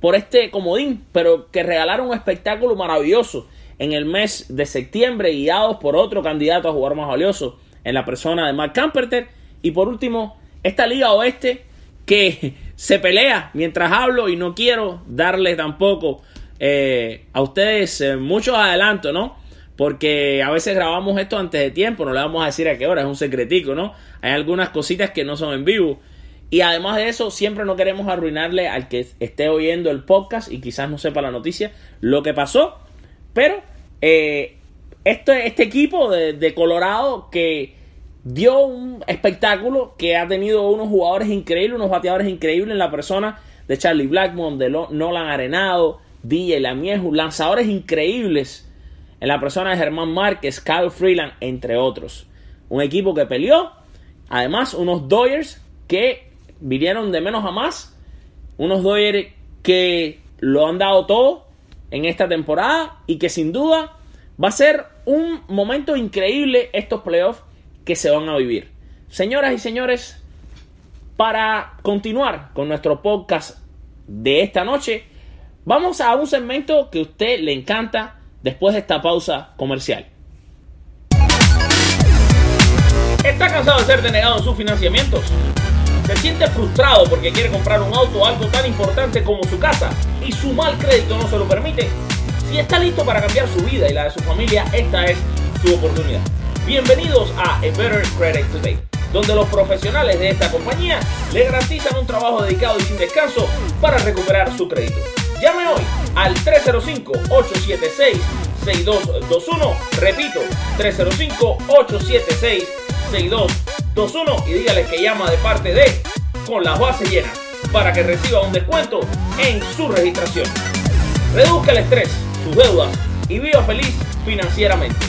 por este comodín, pero que regalaron un espectáculo maravilloso en el mes de septiembre, guiados por otro candidato a jugar más valioso en la persona de Mark Camperter. Y por último, esta Liga Oeste que se pelea mientras hablo y no quiero darle tampoco eh, a ustedes eh, muchos adelantos, ¿no? Porque a veces grabamos esto antes de tiempo, no le vamos a decir a qué hora, es un secretico, ¿no? Hay algunas cositas que no son en vivo. Y además de eso, siempre no queremos arruinarle al que esté oyendo el podcast y quizás no sepa la noticia lo que pasó. Pero eh, este, equipo de, Colorado que dio un espectáculo que ha tenido unos jugadores increíbles, unos bateadores increíbles en la persona de Charlie Blackmon, de Nolan Arenado, DJ Lamieju, lanzadores increíbles en la persona de Germán Márquez, Kyle Freeland, entre otros. Un equipo que peleó, además unos Dodgers que vinieron de menos a más, unos Dodgers que lo han dado todo en esta temporada y que sin duda va a ser un momento increíble estos playoffs que se van a vivir. Señoras y señores, para continuar con nuestro podcast de esta noche, Vamos a un segmento que a usted le encanta después de esta pausa comercial. ¿Está cansado de ser denegado en sus financiamientos? ¿Se siente frustrado porque quiere comprar un auto o algo tan importante como su casa y su mal crédito no se lo permite? Si está listo para cambiar su vida y la de su familia, esta es su oportunidad. Bienvenidos a A Better Credit Today, donde los profesionales de esta compañía le garantizan un trabajo dedicado y sin descanso para recuperar su crédito. Llame hoy al 305-876-6221. Repito, 305-876-6221 y dígale que llama de parte de Con las bases llenas para que reciba un descuento en su registración. Reduzca el estrés, sus deudas y viva feliz financieramente.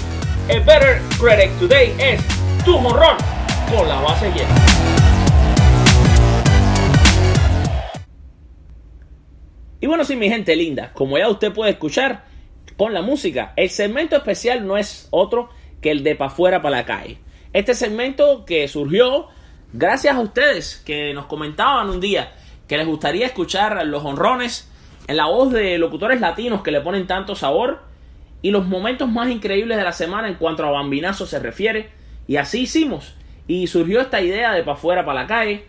A Better Credit Today es tu morrón con la base llena. Y bueno, sí, mi gente linda, como ya usted puede escuchar con la música, el segmento especial no es otro que el de pa' fuera para la calle. Este segmento que surgió gracias a ustedes que nos comentaban un día que les gustaría escuchar los honrones en la voz de locutores latinos que le ponen tanto sabor y los momentos más increíbles de la semana en cuanto a bambinazo se refiere. Y así hicimos. Y surgió esta idea de pa' fuera para la calle.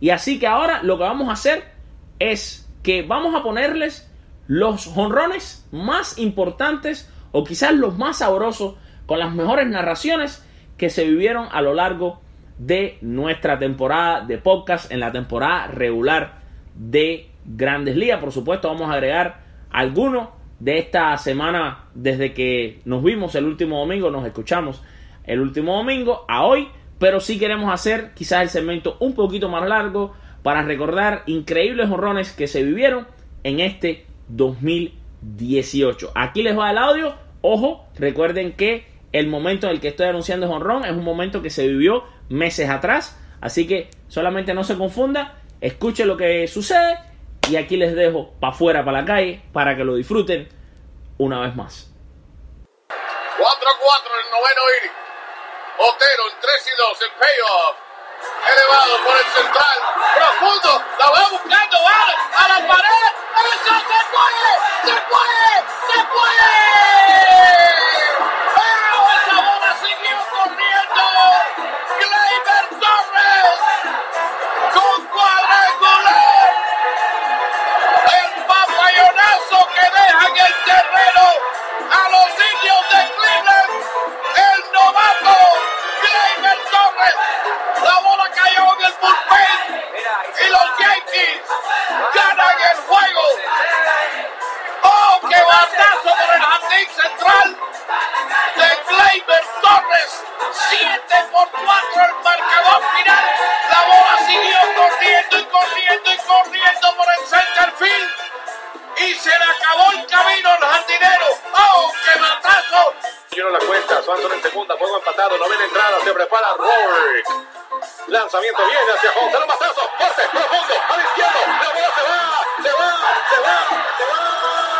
Y así que ahora lo que vamos a hacer es que vamos a ponerles los jonrones más importantes o quizás los más sabrosos con las mejores narraciones que se vivieron a lo largo de nuestra temporada de podcast en la temporada regular de Grandes Ligas. Por supuesto, vamos a agregar algunos de esta semana desde que nos vimos el último domingo, nos escuchamos el último domingo a hoy, pero sí queremos hacer quizás el segmento un poquito más largo para recordar increíbles honrones que se vivieron en este 2018. Aquí les va el audio. Ojo, recuerden que el momento en el que estoy anunciando honrón es un momento que se vivió meses atrás, así que solamente no se confunda, escuchen lo que sucede y aquí les dejo para afuera, para la calle, para que lo disfruten una vez más. 4-4 en el noveno inning. Otero en 3 y 2, el payoff. Elevado por el central. Profundo. La va buscando. Va a la pared. ¡Eso se puede! ¡Se puede! ¡Se puede! ¡Pero esa bola siguió corriendo! ¡Gleyber Torres! ¡Con cuadrangular! El papayonazo que deja en el terreno a los bullpen. Y los Yankees ganan el juego. ¡Oh, qué batazo por el jardín central! De Gleyber Torres. 7 por 4 el marcador final. La bola siguió corriendo y corriendo y corriendo por el center field. Y se le acabó el camino al jardinero. ¡Oh, qué batazo! Lleno la cuenta, Swanson en segunda, juego empatado, novena entrada, se prepara Rory. Lanzamiento viene hacia José, lo matazo, fuerte, profundo, al izquierdo, la bola se va, se va, se va, se va.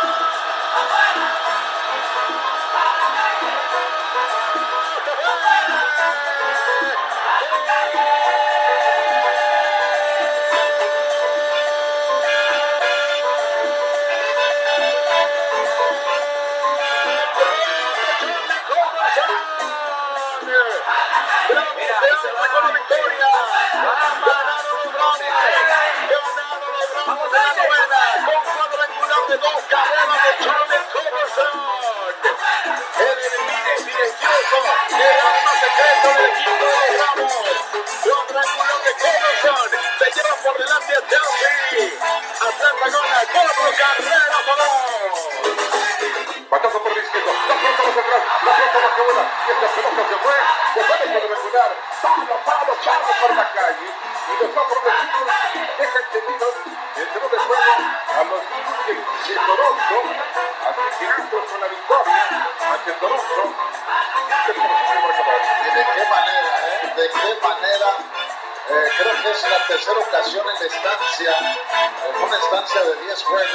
10 juegos,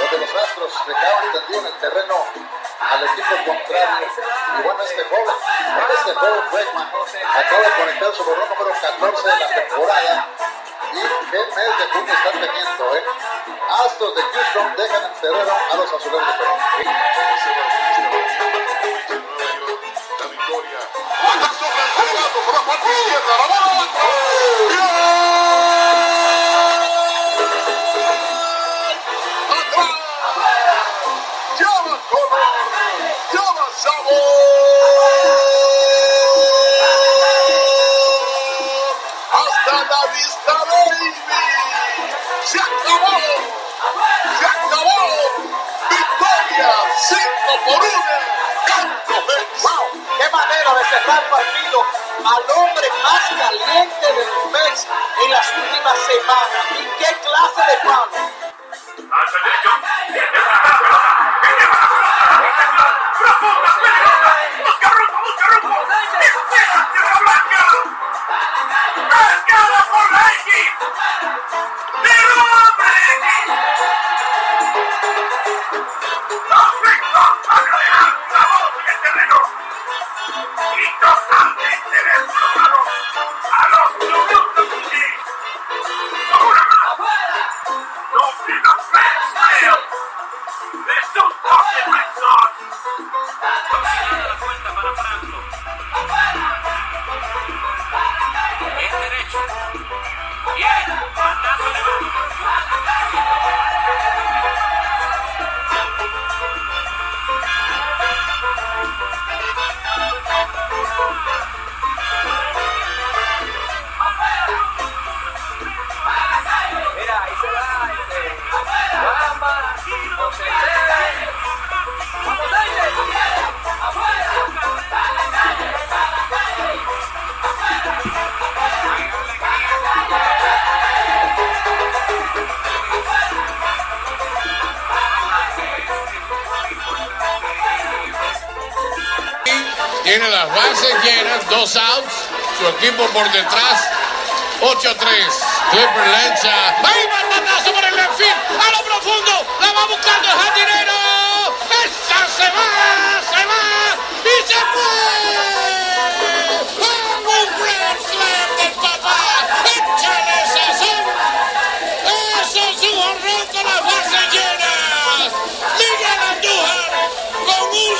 donde los Astros recaban en el terreno al equipo contrario. Y bueno, este joven, este joven Bregman acaba de conectar su número 14 de la temporada. Y qué mes de junio están teniendo, ¿eh? Astros de Houston dejan el terreno a los azules de Toronto. Partido al hombre más caliente del mes en las últimas semanas! ¿Y qué clase de palo? Tiene las bases llenas, dos outs, su equipo por detrás. 8-3. Clipper lanza. Ahí por el left. A lo profundo. La va buscando el jardinero. Esa se va, se va y se fue. ¡Oh, un grand slam del papá. Échale sazón. Eso es un honrón con las bases llenas. Miguel Andújar con un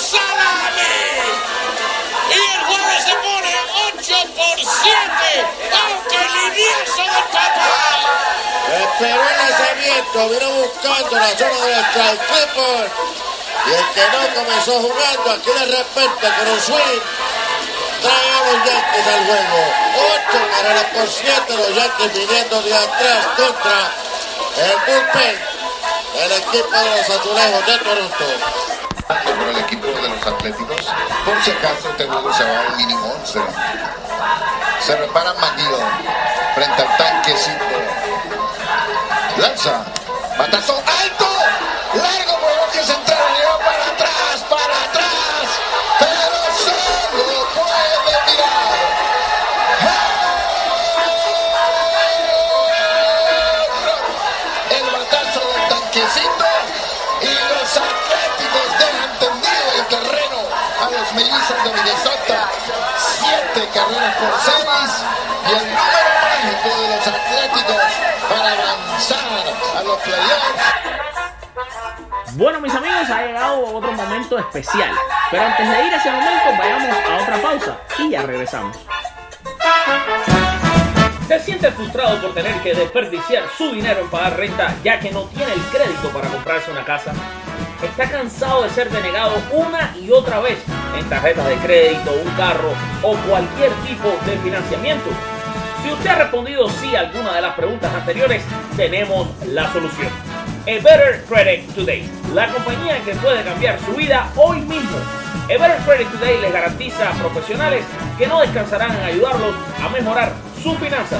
por 7. Aunque papá. Esperó el lanzamiento, vino buscando la zona del strike Clipper. Y el que no comenzó jugando, aquí de repente con un swing, trae a los Yankees al juego. 8 carreras por 7, los Yankees viniendo de atrás contra el bullpen del equipo de los azulejos de Toronto. Atléticos. Por si acaso este juego se va a un mini monster. Se repara Manguillo frente al tanquecito. Lanza. Batazo alto. Largo Minnesota. Siete carreras por seis. Y el número mágico de los Atléticos para avanzar a los playoffs. Bueno, mis amigos, ha llegado otro momento especial. Pero antes de ir a ese momento, vayamos a otra pausa y ya regresamos. ¿Se siente frustrado por tener que desperdiciar su dinero en pagar renta ya que no tiene el crédito para comprarse una casa? ¿Está cansado de ser denegado una y otra vez en tarjetas de crédito, un carro o cualquier tipo de financiamiento? Si usted ha respondido sí a alguna de las preguntas anteriores, tenemos la solución. A Better Credit Today, la compañía que puede cambiar su vida hoy mismo. A Better Credit Today les garantiza a profesionales que no descansarán en ayudarlos a mejorar sus finanzas.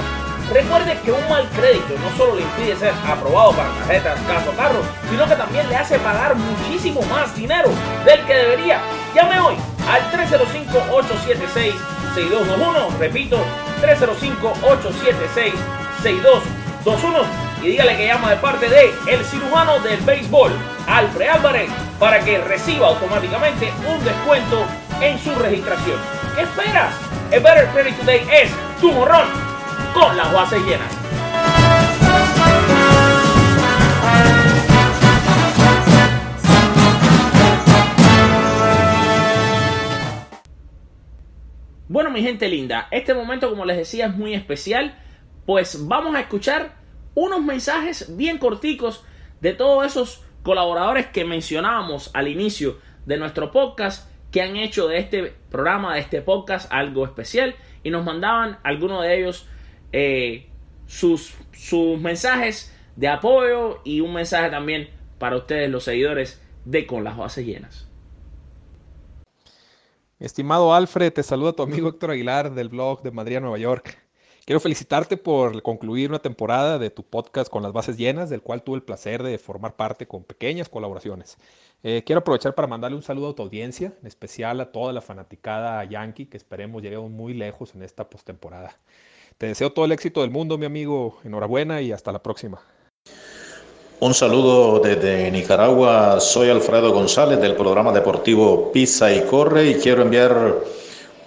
Recuerde que un mal crédito no solo le impide ser aprobado para tarjetas, casa o carro, sino que también le hace pagar muchísimo más dinero del que debería. Llame hoy al 305-876-6221. Repito, 305-876-6221 y dígale que llama de parte de el cirujano del béisbol, Alfred Álvarez, para que reciba automáticamente un descuento en su registración. ¿Qué esperas? A Better Credit Today es tu morrón con las bases llenas. Bueno, mi gente linda, este momento, como les decía, es muy especial. Pues vamos a escuchar unos mensajes bien corticos de todos esos colaboradores que mencionábamos al inicio de nuestro podcast que han hecho de este programa, de este podcast, algo especial y nos mandaban algunos de ellos eh, sus, sus mensajes de apoyo y un mensaje también para ustedes, los seguidores de Con las Bases Llenas. Estimado Alfred, te saluda tu amigo Héctor Aguilar del blog de Madrid Nueva York. Quiero felicitarte por concluir una temporada de tu podcast con las bases llenas, del cual tuve el placer de formar parte con pequeñas colaboraciones. Eh, quiero aprovechar para mandarle un saludo a tu audiencia, en especial a toda la fanaticada Yankee, que esperemos lleguemos muy lejos en esta postemporada. Te deseo todo el éxito del mundo, mi amigo. Enhorabuena y hasta la próxima. Un saludo desde Nicaragua. Soy Alfredo González del programa deportivo Pisa y Corre y quiero enviar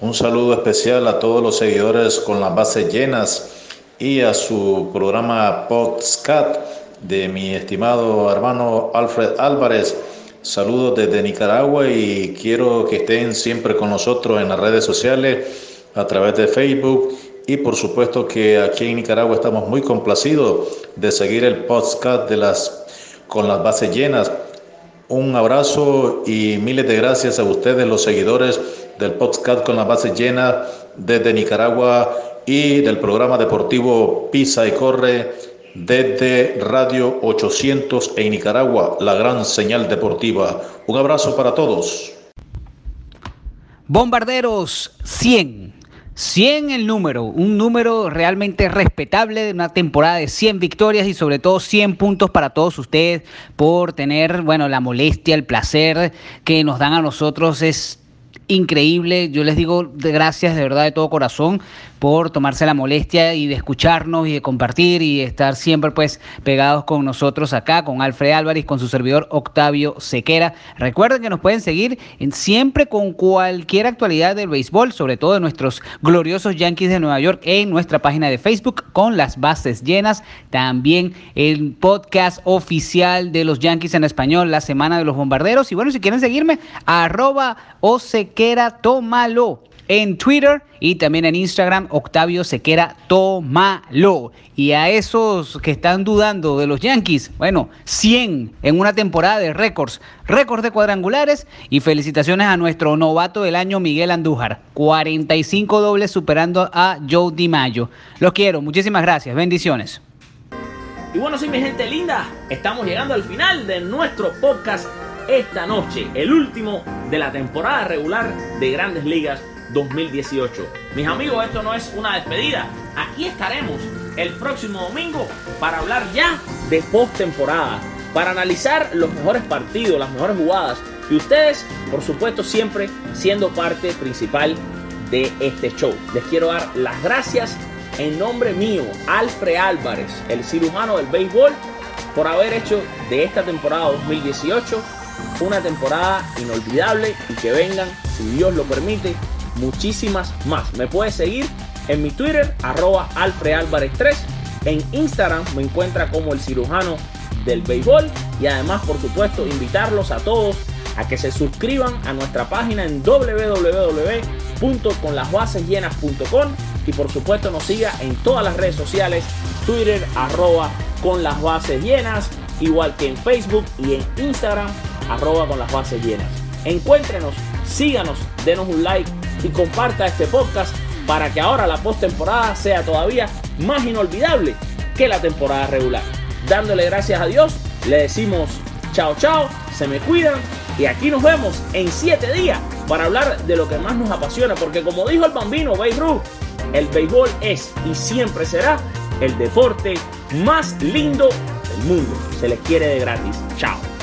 un saludo especial a todos los seguidores con las bases llenas y a su programa Podscat de mi estimado hermano Alfred Álvarez. Saludos desde Nicaragua y quiero que estén siempre con nosotros en las redes sociales a través de Facebook y por supuesto que aquí en Nicaragua estamos muy complacidos de seguir el podcast de las con las bases llenas. Un abrazo y miles de gracias a ustedes los seguidores del podcast con las bases llenas desde Nicaragua y del programa deportivo Pisa y Corre desde Radio 800 en Nicaragua, la gran señal deportiva. Un abrazo para todos. Bombarderos 100. 100 el número, un número realmente respetable de una temporada de 100 victorias y sobre todo 100 puntos para todos ustedes por tener, bueno, la molestia, el placer que nos dan a nosotros. Es increíble. Yo les digo gracias de verdad de todo corazón por tomarse la molestia y de escucharnos y de compartir y estar siempre pues pegados con nosotros acá, con Alfred Álvarez, con su servidor Octavio Sequera. Recuerden que nos pueden seguir en, siempre con cualquier actualidad del béisbol, sobre todo de nuestros gloriosos Yankees de Nueva York en nuestra página de Facebook con las bases llenas. También el podcast oficial de los Yankees en español, la semana de los bombarderos. Y bueno, si quieren seguirme, arroba o Sequera Tómalo en Twitter y también en Instagram, Octavio Sequera Tómalo. Y a esos que están dudando de los Yankees, bueno, 100 en una temporada de récords, récords de cuadrangulares y felicitaciones a nuestro novato del año Miguel Andújar, 45 dobles superando a Joe DiMaggio. Los quiero, muchísimas gracias, bendiciones. Y bueno, sí, mi gente linda, estamos llegando al final de nuestro podcast esta noche, el último de la temporada regular de Grandes Ligas 2018. Mis amigos, esto no es una despedida. Aquí estaremos el próximo domingo para hablar ya de postemporada, para analizar los mejores partidos, las mejores jugadas. Y ustedes, por supuesto, siempre siendo parte principal de este show. Les quiero dar las gracias en nombre mío, Alfred Álvarez, el cirujano del béisbol, por haber hecho de esta temporada 2018 una temporada inolvidable y que vengan, si Dios lo permite, muchísimas más. Me puedes seguir en mi Twitter, arroba Alfred 3. En Instagram me encuentra como el cirujano del béisbol. Y además, por supuesto, invitarlos a todos a que se suscriban a nuestra página en www.conlasbasesllenas.com y por supuesto nos siga en todas las redes sociales, Twitter, arroba con las bases llenas, igual que en Facebook y en Instagram, arroba con las bases llenas. Encuéntrenos, síganos, denos un like y comparta este podcast para que ahora la postemporada sea todavía más inolvidable que la temporada regular. Dándole gracias a Dios, le decimos chao chao, se me cuidan y aquí nos vemos en 7 días para hablar de lo que más nos apasiona, porque como dijo el bambino Beirut, el béisbol es y siempre será el deporte más lindo del mundo. Se les quiere de gratis. Chao.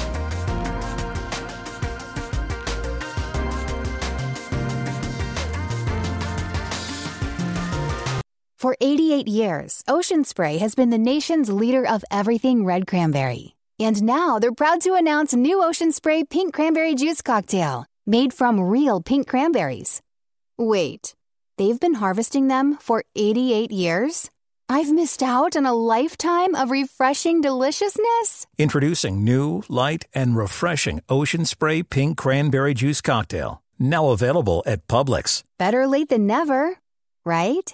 For 88 years, Ocean Spray has been the nation's leader of everything red cranberry. And now they're proud to announce new Ocean Spray Pink Cranberry Juice Cocktail, made from real pink cranberries. Wait, they've been harvesting them for 88 years? I've missed out on a lifetime of refreshing deliciousness? Introducing new, light, and refreshing Ocean Spray Pink Cranberry Juice Cocktail. Now available at Publix. Better late than never, right?